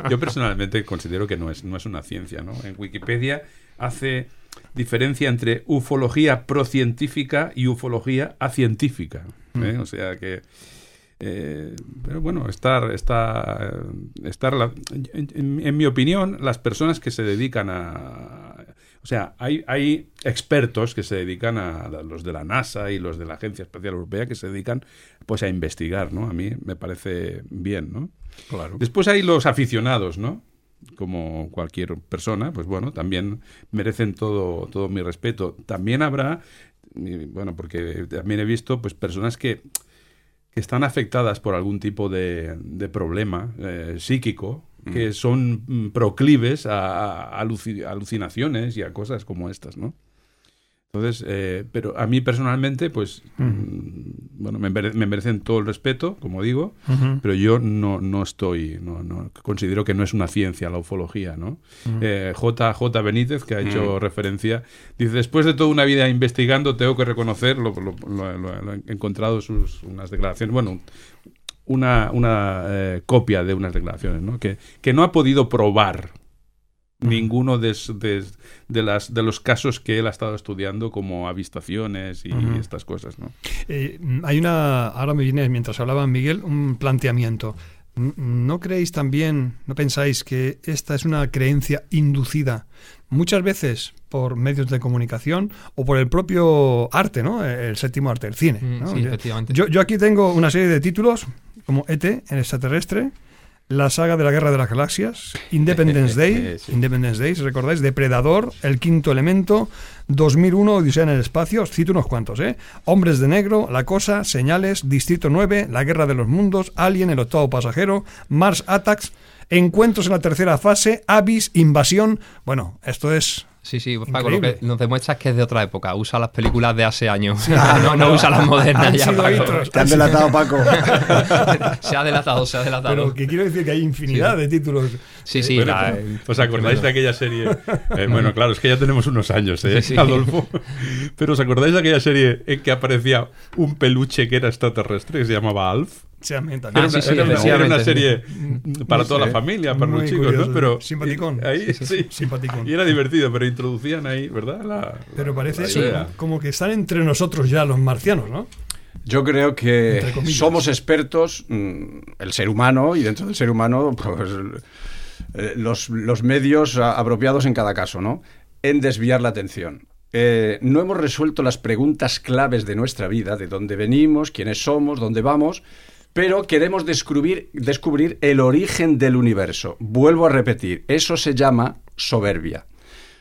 Yo personalmente considero que no es, no es una ciencia, ¿no? En Wikipedia hace diferencia entre ufología procientífica y ufología acientífica. ¿eh? O sea que eh, pero bueno, estar, está, eh, estar la- en, en- en mi opinión, las personas que se dedican a... O sea, hay, hay expertos que se dedican a, a los de la NASA y los de la Agencia Espacial Europea que se dedican pues a investigar, ¿no? A mí me parece bien, ¿no? Claro. Después hay los aficionados, ¿no? Como cualquier persona, pues bueno, también merecen todo, todo mi respeto. También habrá, bueno, porque también he visto pues personas que, que están afectadas por algún tipo de, de problema eh, psíquico, que son mm, proclives a, a aluci- alucinaciones y a cosas como estas, ¿no? Entonces, eh, pero a mí personalmente, pues, mm, bueno, me, mere- me merecen todo el respeto, como digo, pero yo no, no estoy, no, no, considero que no es una ciencia la ufología, ¿no? Eh, J. J. Benítez, que ha hecho referencia, dice, después de toda una vida investigando, tengo que reconocer, lo, lo- lo- lo- lo he encontrado sus, unas declaraciones, bueno, una, una eh, copia de unas declaraciones, ¿no? Que, que no ha podido probar ninguno de, de, de las, de los casos que él ha estado estudiando como avistaciones y estas cosas, ¿no? Eh, hay una. Ahora me viene, mientras hablaba Miguel, un planteamiento. ¿no creéis también, no pensáis que esta es una creencia inducida muchas veces por medios de comunicación o por el propio arte, ¿no? El séptimo arte, el cine. Mm, ¿no? sí, efectivamente. Yo, yo aquí tengo una serie de títulos como ET, el extraterrestre, la saga de la Guerra de las Galaxias, Independence (laughs) Day, Sí. Independence Day, si recordáis, Depredador, El Quinto Elemento, 2001, Odisea en el Espacio, os cito unos cuantos, ¿eh? Hombres de Negro, La Cosa, Señales, Distrito 9, La Guerra de los Mundos, Alien, El Octavo Pasajero, Mars Attacks, Encuentros en la Tercera Fase, Abyss, Invasión. Bueno, esto es Sí, sí, Paco, lo que nos demuestra es que es de otra época. Usa las películas de hace años. (laughs) no, no usa las modernas ya, Paco. Te han delatado, Paco. (laughs) Se ha delatado, se ha delatado. Pero que quiero decir que hay infinidad de títulos. Sí, sí, Bueno, la- ¿Os acordáis de aquella serie? Eh, bueno, claro, es que ya tenemos unos años, ¿eh, Sí, sí. Adolfo? Pero ¿os acordáis de aquella serie en que aparecía un peluche que era extraterrestre que se llamaba Alf? Se. Era, Ah, una, sí, sí, era una- era una efectivamente. serie para No toda sé. la familia, para Muy los chicos, curioso. ¿no? Pero Simpaticón. y- Ahí, Sí, sí, sí, simpaticón. Y era divertido, pero introducían ahí, ¿verdad? La- Pero parece la eso, como que están entre nosotros ya los marcianos, ¿no? Yo creo que somos expertos, mm, el ser humano, y dentro del ser humano, pues eh, los, los medios apropiados en cada caso, ¿no? En desviar la atención. Eh, no hemos resuelto las preguntas claves de nuestra vida, de dónde venimos, quiénes somos, dónde vamos, pero queremos descubrir, el origen del universo. Vuelvo a repetir, eso se llama soberbia.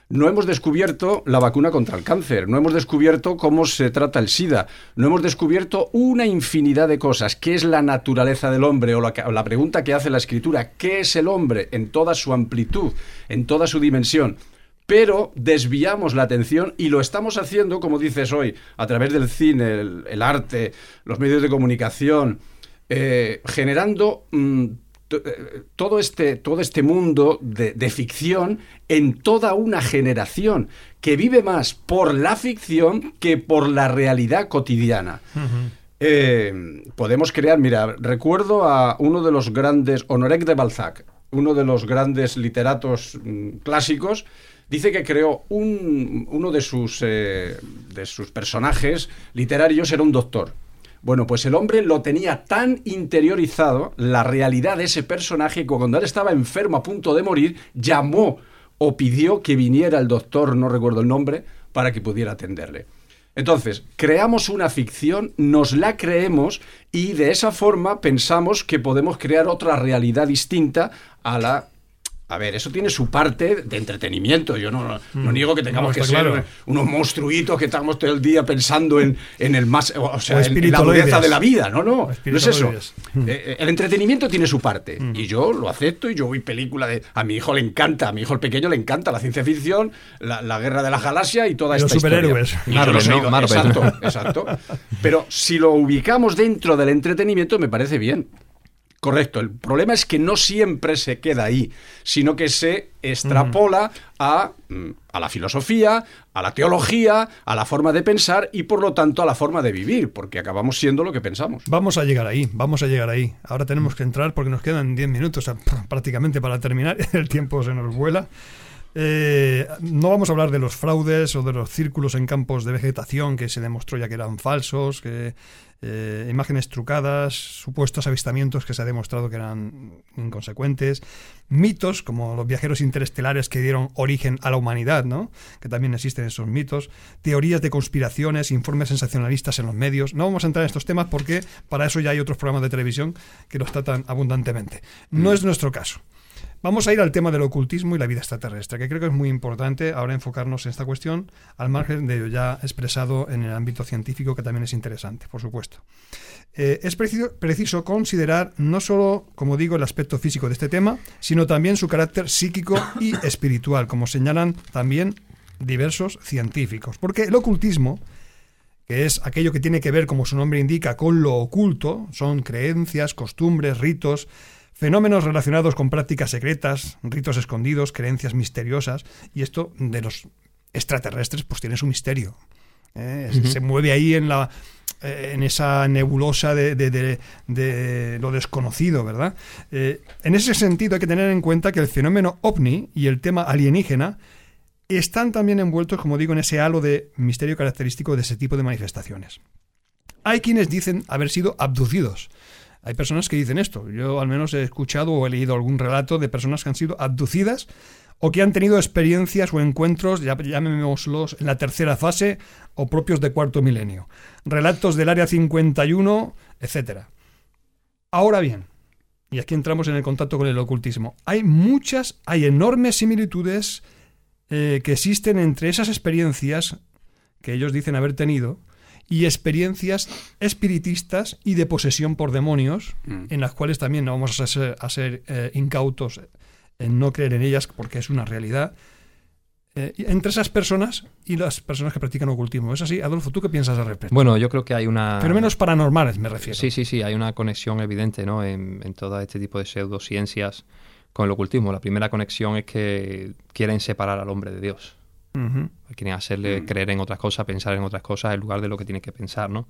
No hemos descubierto la vacuna contra el cáncer, no hemos descubierto cómo se trata el SIDA, no hemos descubierto una infinidad de cosas. ¿Qué es la naturaleza del hombre? O la, pregunta que hace la escritura, ¿qué es el hombre en toda su amplitud, en toda su dimensión? Pero desviamos la atención y lo estamos haciendo, como dices hoy, a través del cine, el arte, los medios de comunicación, eh, generando mm, eh, todo, este, todo este mundo de, de ficción en toda una generación que vive más por la ficción que por la realidad cotidiana. Eh, podemos crear, mira, recuerdo a uno de los grandes, Honoré de Balzac, uno de los grandes literatos mm, clásicos, dice que creó un, uno de sus, eh, de sus personajes literarios, era un doctor. Bueno, pues el hombre lo tenía tan interiorizado, la realidad de ese personaje, que cuando él estaba enfermo a punto de morir, llamó o pidió que viniera el doctor, no recuerdo el nombre, para que pudiera atenderle. Entonces, creamos una ficción, nos la creemos y de esa forma pensamos que podemos crear otra realidad distinta a la... A ver, eso tiene su parte de entretenimiento. Yo no, no, no niego que tengamos No, que ser claro. unos monstruitos que estamos todo el día pensando en, en el más... O sea, O en- en, la dureza de la vida. No, no, no es eso. espiritualoides. Eh, eh, el entretenimiento tiene su parte. Y yo lo acepto y yo voy película de... A mi hijo le encanta, a mi hijo el pequeño le encanta la ciencia ficción, la, la guerra de la galaxia y toda Y los esta superhéroes. Los ido- Marvel. Exacto, exacto. Pero si lo ubicamos dentro del entretenimiento, me parece bien. Correcto. El problema es que no siempre se queda ahí, sino que se extrapola a, mm, a la filosofía, a la teología, a la forma de pensar y por lo tanto a la forma de vivir, porque acabamos siendo lo que pensamos. Vamos a llegar ahí, vamos a llegar ahí. Ahora tenemos que entrar porque nos quedan 10 minutos o sea, pr- (laughs) prácticamente para terminar. (laughs) El tiempo se nos vuela. Eh, no vamos a hablar de los fraudes o de los círculos en campos de vegetación que se demostró ya que eran falsos, que eh, imágenes trucadas, supuestos avistamientos que se ha demostrado que eran inconsecuentes, mitos como los viajeros interestelares que dieron origen a la humanidad, ¿no? que también existen esos mitos, teorías de conspiraciones, informes sensacionalistas en los medios. No vamos a entrar en estos temas porque para eso ya hay otros programas de televisión que los tratan abundantemente. No es nuestro caso. Vamos a ir al tema del ocultismo y la vida extraterrestre, que creo que es muy importante ahora enfocarnos en esta cuestión, al margen de lo ya expresado en el ámbito científico, que también es interesante, por supuesto. Eh, es preciso, preciso considerar no solo, como digo, el aspecto físico de este tema, sino también su carácter psíquico y espiritual, como señalan también diversos científicos. Porque el ocultismo, que es aquello que tiene que ver, como su nombre indica, con lo oculto, son creencias, costumbres, ritos, fenómenos relacionados con prácticas secretas, ritos escondidos, creencias misteriosas, y esto de los extraterrestres pues tiene su misterio. ¿eh? Se mueve ahí en la eh, en esa nebulosa de, de- de- de lo desconocido, ¿verdad? Eh, en ese sentido hay que tener en cuenta que el fenómeno ovni y el tema alienígena están también envueltos, como digo, en ese halo de misterio característico de ese tipo de manifestaciones. Hay quienes dicen haber sido abducidos Hay personas que dicen esto. Yo al menos he escuchado o he leído algún relato de personas que han sido abducidas o que han tenido experiencias o encuentros, llamémoslos en la tercera fase o propios de cuarto milenio. Relatos del Área 51, etc. Ahora bien, y aquí entramos en el contacto con el ocultismo, hay muchas, hay enormes similitudes eh, que existen entre esas experiencias que ellos dicen haber tenido y experiencias espiritistas y de posesión por demonios, mm. en las cuales también no vamos a ser, a ser eh, incautos en no creer en ellas porque es una realidad. Eh, entre esas personas y las personas que practican ocultismo. ¿Es así? Adolfo, ¿tú qué piensas al respecto? Bueno, yo creo que hay una... Fenómenos paranormales, me refiero. Sí, sí, sí, hay una conexión evidente ¿no? en, en todo este tipo de pseudociencias con el ocultismo. La primera conexión es que quieren separar al hombre de Dios. Quieren hacerle mm. creer en otras cosas, pensar en otras cosas en lugar de lo que tiene que pensar, ¿no?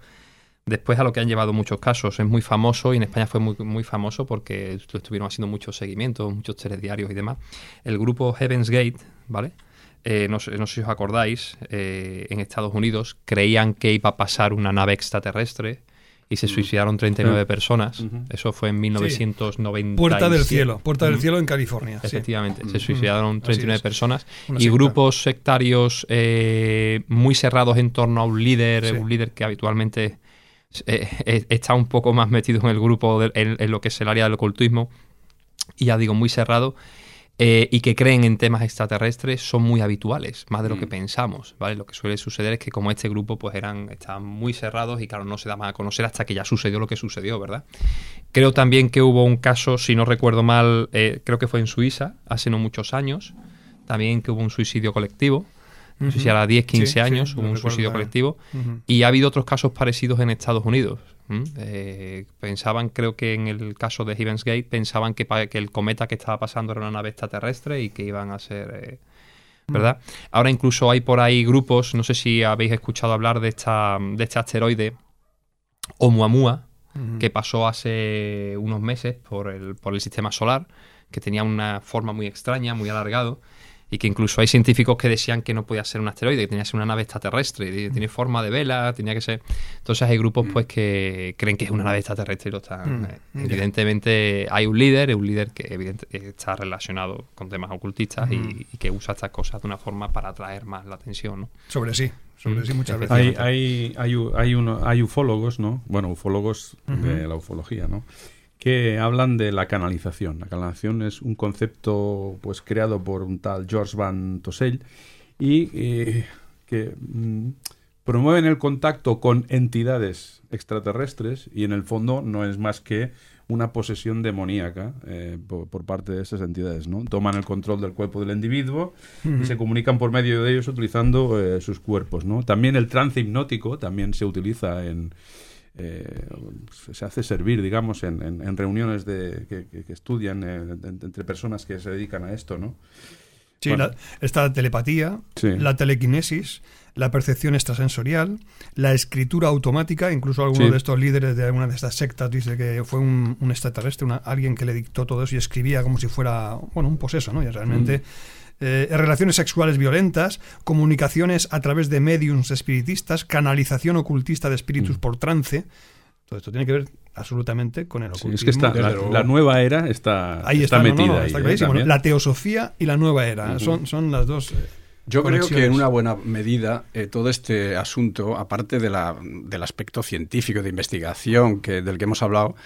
Después a lo que han llevado muchos casos, es muy famoso y en España fue muy, muy famoso porque estuvieron haciendo muchos seguimientos, muchos telediarios y demás. El grupo Heaven's Gate, ¿vale? Eh, no, sé, si os acordáis, eh, en Estados Unidos creían que iba a pasar una nave extraterrestre y se mm. suicidaron 39 personas. Eso fue en 1990. Puerta del cielo, Puerta del cielo en California. Efectivamente, se suicidaron 39 personas y grupos sectarios eh, muy cerrados en torno a un líder, un líder que habitualmente eh, está un poco más metido en el grupo, en, lo que es el área del ocultismo, y ya digo, muy cerrado. Eh, y que creen en temas extraterrestres son muy habituales, más de lo que mm. pensamos, ¿vale? Lo que suele suceder es que como este grupo pues eran estaban muy cerrados y claro, no se daban a conocer hasta que ya sucedió lo que sucedió, ¿verdad? Creo también que hubo un caso, si no recuerdo mal, eh, creo que fue en Suiza, hace no muchos años, también que hubo un suicidio colectivo, no sé si era 10, 15 años, hubo un suicidio colectivo, y ha habido otros casos parecidos en Estados Unidos. Eh, pensaban, creo que en el caso de Heaven's Gate, pensaban que, que, el cometa que estaba pasando era una nave extraterrestre y que iban a ser... Eh, ¿Verdad? Ahora incluso hay por ahí grupos, no sé si habéis escuchado hablar de, esta, de este asteroide Oumuamua, que pasó hace unos meses por el, por el sistema solar, que tenía una forma muy extraña, muy alargado, y que incluso hay científicos que decían que no podía ser un asteroide, que tenía que ser una nave extraterrestre, tiene forma de vela, tenía que ser... Entonces hay grupos pues que creen que es una nave extraterrestre y lo están... Mm, eh, evidentemente hay un líder, un líder que está relacionado con temas ocultistas y, que usa estas cosas de una forma para atraer más la atención, ¿no? Sobre sí. Sobre sí muchas veces. Hay, hay, hay, hay, uno, hay ufólogos, ¿no? Bueno, ufólogos de la ufología, ¿no? Que hablan de la canalización. La canalización es un concepto pues creado por un tal George Van Tossell y eh, que mm, promueven el contacto con entidades extraterrestres y en el fondo no es más que una posesión demoníaca eh, por, parte de esas entidades. ¿no? Toman el control del cuerpo del individuo y se comunican por medio de ellos utilizando eh, sus cuerpos. ¿no? También el trance hipnótico también se utiliza en, eh, se hace servir, digamos, en, reuniones de, que, estudian eh, entre personas que se dedican a esto, ¿no? Sí, está la telepatía, la telequinesis, la percepción extrasensorial, la escritura automática, incluso alguno de estos líderes de alguna de estas sectas dice que fue un, extraterrestre, alguien que le dictó todo eso y escribía como si fuera, bueno, un poseso, ¿no? Y realmente... Mm. Eh, relaciones sexuales violentas, comunicaciones a través de mediums espiritistas, canalización ocultista de espíritus mm. por trance. Todo esto tiene que ver absolutamente con el ocultismo. es que está, la, nueva era está, ahí está, metida. ¿eh? la teosofía y la nueva era son, son las dos. Eh, Yo creo que en una buena medida todo este asunto, aparte de la, del aspecto científico de investigación que, del que hemos hablado,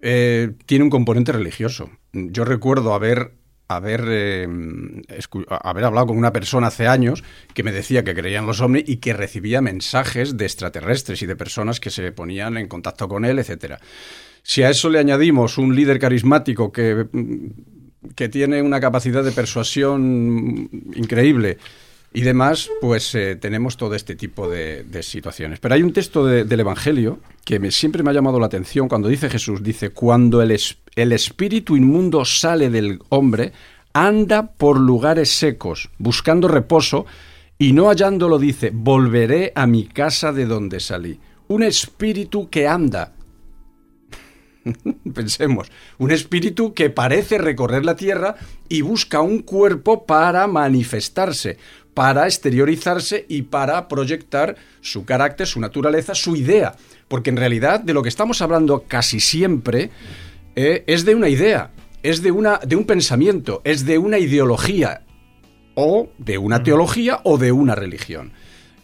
tiene un componente religioso. Yo recuerdo haber haber, eh, haber hablado con una persona hace años que me decía que creía en los ovnis y que recibía mensajes de extraterrestres y de personas que se ponían en contacto con él, etcétera. Si a eso le añadimos un líder carismático que, que tiene una capacidad de persuasión increíble y demás, pues eh, tenemos todo este tipo de, situaciones. Pero hay un texto del Evangelio que siempre me ha llamado la atención cuando dice Jesús, dice, cuando el espíritu inmundo sale del hombre, anda por lugares secos, buscando reposo, y no hallándolo dice, volveré a mi casa de donde salí. Un espíritu que anda, (laughs) Pensemos, un espíritu que parece recorrer la tierra y busca un cuerpo para manifestarse, para exteriorizarse y para proyectar su carácter, su naturaleza, su idea. Porque en realidad de lo que estamos hablando casi siempre eh, es de una idea, es de, una, de un pensamiento, es de una ideología, o de una teología o de una religión.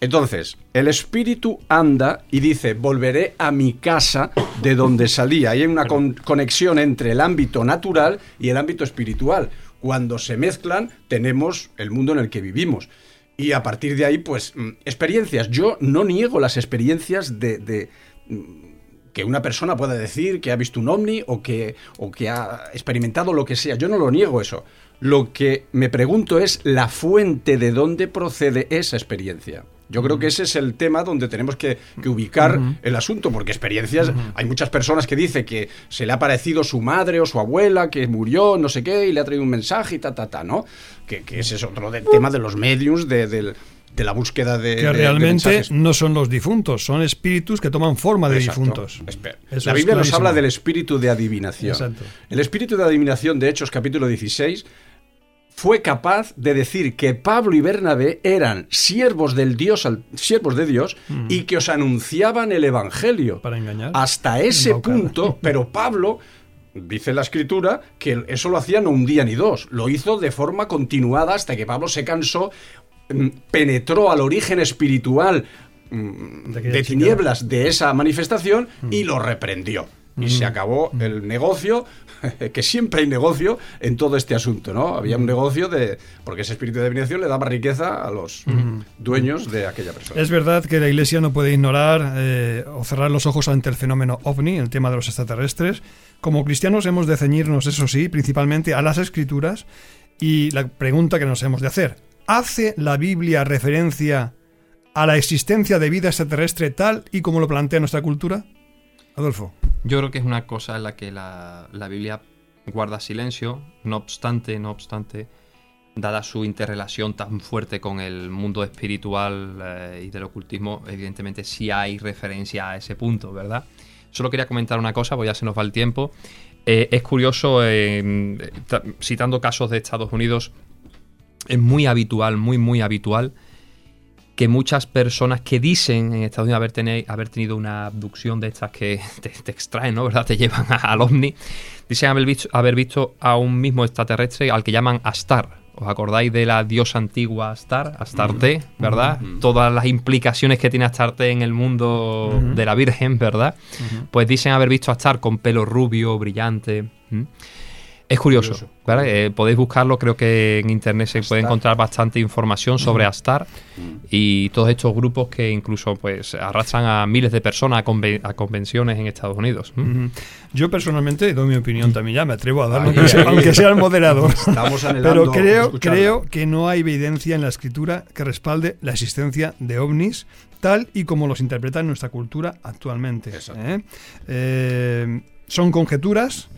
Entonces, el espíritu anda y dice, volveré a mi casa de donde salía. hay una conexión entre el ámbito natural y el ámbito espiritual. Cuando se mezclan, tenemos el mundo en el que vivimos. Y a partir de ahí, pues, mm, experiencias. Yo no niego las experiencias de, mm, que una persona pueda decir que ha visto un ovni o que, o que ha experimentado lo que sea. Yo no lo niego eso. Lo que me pregunto es la fuente de dónde procede esa experiencia. Yo creo que ese es el tema donde tenemos que, ubicar el asunto, porque experiencias, hay muchas personas que dicen que se le ha parecido su madre o su abuela que murió, no sé qué, y le ha traído un mensaje y ta, ta, ta, ¿no? Que, ese es otro tema de los mediums, de, la búsqueda de. Que realmente no son los difuntos, son espíritus que toman forma de difuntos. la Biblia nos habla del espíritu de adivinación. El espíritu de adivinación de Hechos, capítulo 16, fue capaz de decir que Pablo y Bernabé eran siervos del Dios, siervos de Dios, mm. y que os anunciaban el evangelio. Para engañar. Hasta ese punto, (laughs) pero Pablo dice la escritura que eso lo hacía no un día ni dos, lo hizo de forma continuada hasta que Pablo se cansó, mm, penetró al origen espiritual mm, de, tinieblas de esa manifestación y lo reprendió. Y se acabó el negocio (laughs) que siempre hay negocio en todo este asunto, ¿no? Había un negocio de. porque ese espíritu de adivinación le daba riqueza a los dueños de aquella persona. Es verdad que la Iglesia no puede ignorar eh, o cerrar los ojos ante el fenómeno ovni, el tema de los extraterrestres. Como cristianos hemos de ceñirnos, eso sí, principalmente a las escrituras. Y la pregunta que nos hemos de hacer: ¿hace la Biblia referencia a la existencia de vida extraterrestre tal y como lo plantea nuestra cultura? Adolfo. Yo creo que es una cosa en la que la, Biblia guarda silencio, no obstante, no obstante, dada su interrelación tan fuerte con el mundo espiritual eh, y del ocultismo, evidentemente sí hay referencia a ese punto, ¿verdad? Solo quería comentar una cosa, porque ya se nos va el tiempo. Eh, es curioso, eh, citando casos de Estados Unidos, es muy habitual, muy, muy habitual que muchas personas que dicen en Estados Unidos haber, haber tenido una abducción de estas que (laughs) te, extraen, ¿no? ¿verdad? (laughs) Te llevan al ovni, dicen haber visto, haber visto a un mismo extraterrestre al que llaman Astar. ¿Os acordáis de la diosa antigua Astar? Astarte, ¿verdad? Todas las implicaciones que tiene Astarte en el mundo de la Virgen, ¿verdad? Pues dicen haber visto a Astar con pelo rubio, brillante. Es curioso, ¿verdad? Eh, podéis buscarlo, creo que en internet se puede encontrar bastante información sobre Astar y todos estos grupos que incluso pues arrastran a miles de personas a, convenciones en Estados Unidos. Yo personalmente doy mi opinión también, ya me atrevo a darlo, aunque sea el moderador. (laughs) Pero creo, creo que no hay evidencia en la escritura que respalde la existencia de ovnis tal y como los interpreta en nuestra cultura actualmente. ¿eh? Eh, son conjeturas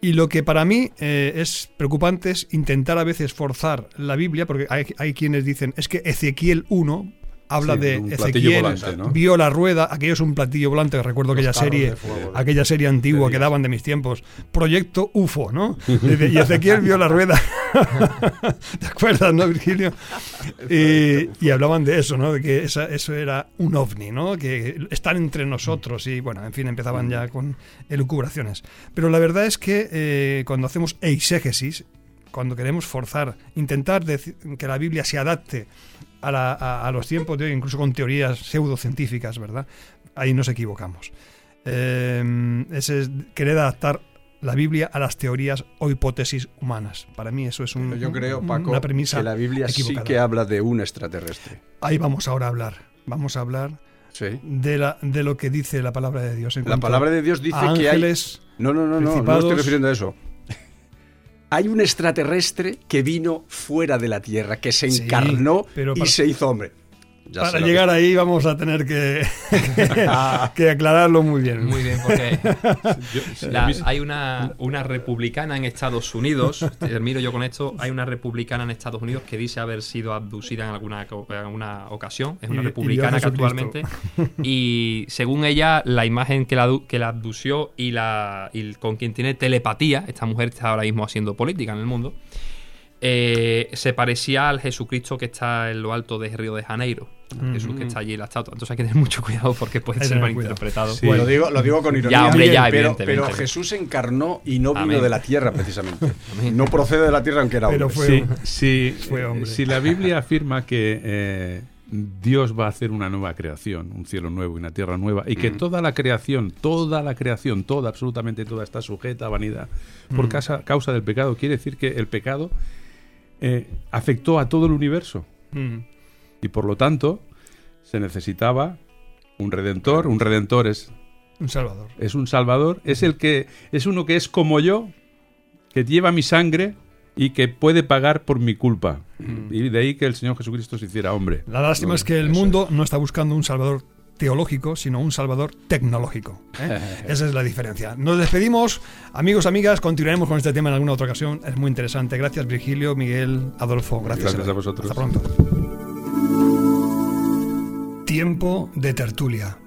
y lo que para mí eh, es preocupante es intentar a veces forzar la Biblia, porque hay, hay quienes dicen, es que Ezequiel 1, habla de Ezequiel, vio la rueda, aquello es un platillo volante, recuerdo aquella serie, aquella serie antigua que daban de mis tiempos, Proyecto UFO, ¿no? (laughs) y Ezequiel vio la rueda. (laughs) ¿Te acuerdas, no, Virgilio? Y, hablaban de eso, ¿no? De que eso era un ovni, ¿no? Que están entre nosotros y, bueno, en fin, empezaban ya con elucubraciones. Pero la verdad es que eh, cuando hacemos eisegesis, cuando queremos forzar, intentar que la Biblia se adapte a, los tiempos de hoy, incluso con teorías pseudocientíficas, ¿verdad? Ahí nos equivocamos. Eh, es querer adaptar la Biblia a las teorías o hipótesis humanas. Para mí eso es un, yo creo, Paco, una premisa que la Biblia sí que habla de un extraterrestre. Ahí vamos ahora a hablar. Vamos a hablar de, la, de lo que dice la palabra de Dios. la palabra de Dios dice que hay... No, no, no, no, no estoy refiriendo a eso hay un extraterrestre que vino fuera de la Tierra, que se encarnó y se hizo hombre. Para llegar ahí vamos a tener que, (laughs) que, aclararlo muy bien. Muy bien, porque (laughs) hay una, una, republicana en Estados Unidos, termino yo con esto, hay una republicana en Estados Unidos que dice haber sido abducida en alguna, alguna ocasión, es una republicana que actualmente, y según ella, la imagen que la, que la abdució y, la, y con quien tiene telepatía, esta mujer está ahora mismo haciendo política en el mundo, eh, se parecía al Jesucristo que está en lo alto de Río de Janeiro. Jesús que está allí en la estatua. Entonces hay que tener mucho cuidado porque puede ser malinterpretado. Sí. Bueno, lo digo, lo digo con ironía. Ya, hombre, ya, pero, evidentemente. pero Jesús se encarnó y no vino Amén. de la tierra, precisamente. (laughs) No procede de la tierra, aunque era Pero hombre. fue- Sí, sí, Fue hombre. si la Biblia afirma que eh, Dios va a hacer una nueva creación, un cielo nuevo y una tierra nueva, y que toda la creación, toda la creación, toda, absolutamente toda, está sujeta a vanidad por causa, causa del pecado, quiere decir que el pecado eh, afectó a todo el universo. Mm. Y por lo tanto, se necesitaba un redentor. Un redentor es, Un salvador. es un salvador, es el que es uno que es como yo, que lleva mi sangre y que puede pagar por mi culpa. Y de ahí que el Señor Jesucristo se hiciera hombre. La lástima es que el mundo no está buscando un salvador teológico, sino un salvador tecnológico. ¿eh? (laughs) Esa es la diferencia. Nos despedimos, amigos, amigas, continuaremos con este tema en alguna otra ocasión. Es muy interesante. Gracias, Virgilio, Miguel, Adolfo. Gracias. Gracias a vosotros. Hasta pronto. Tiempo de tertulia.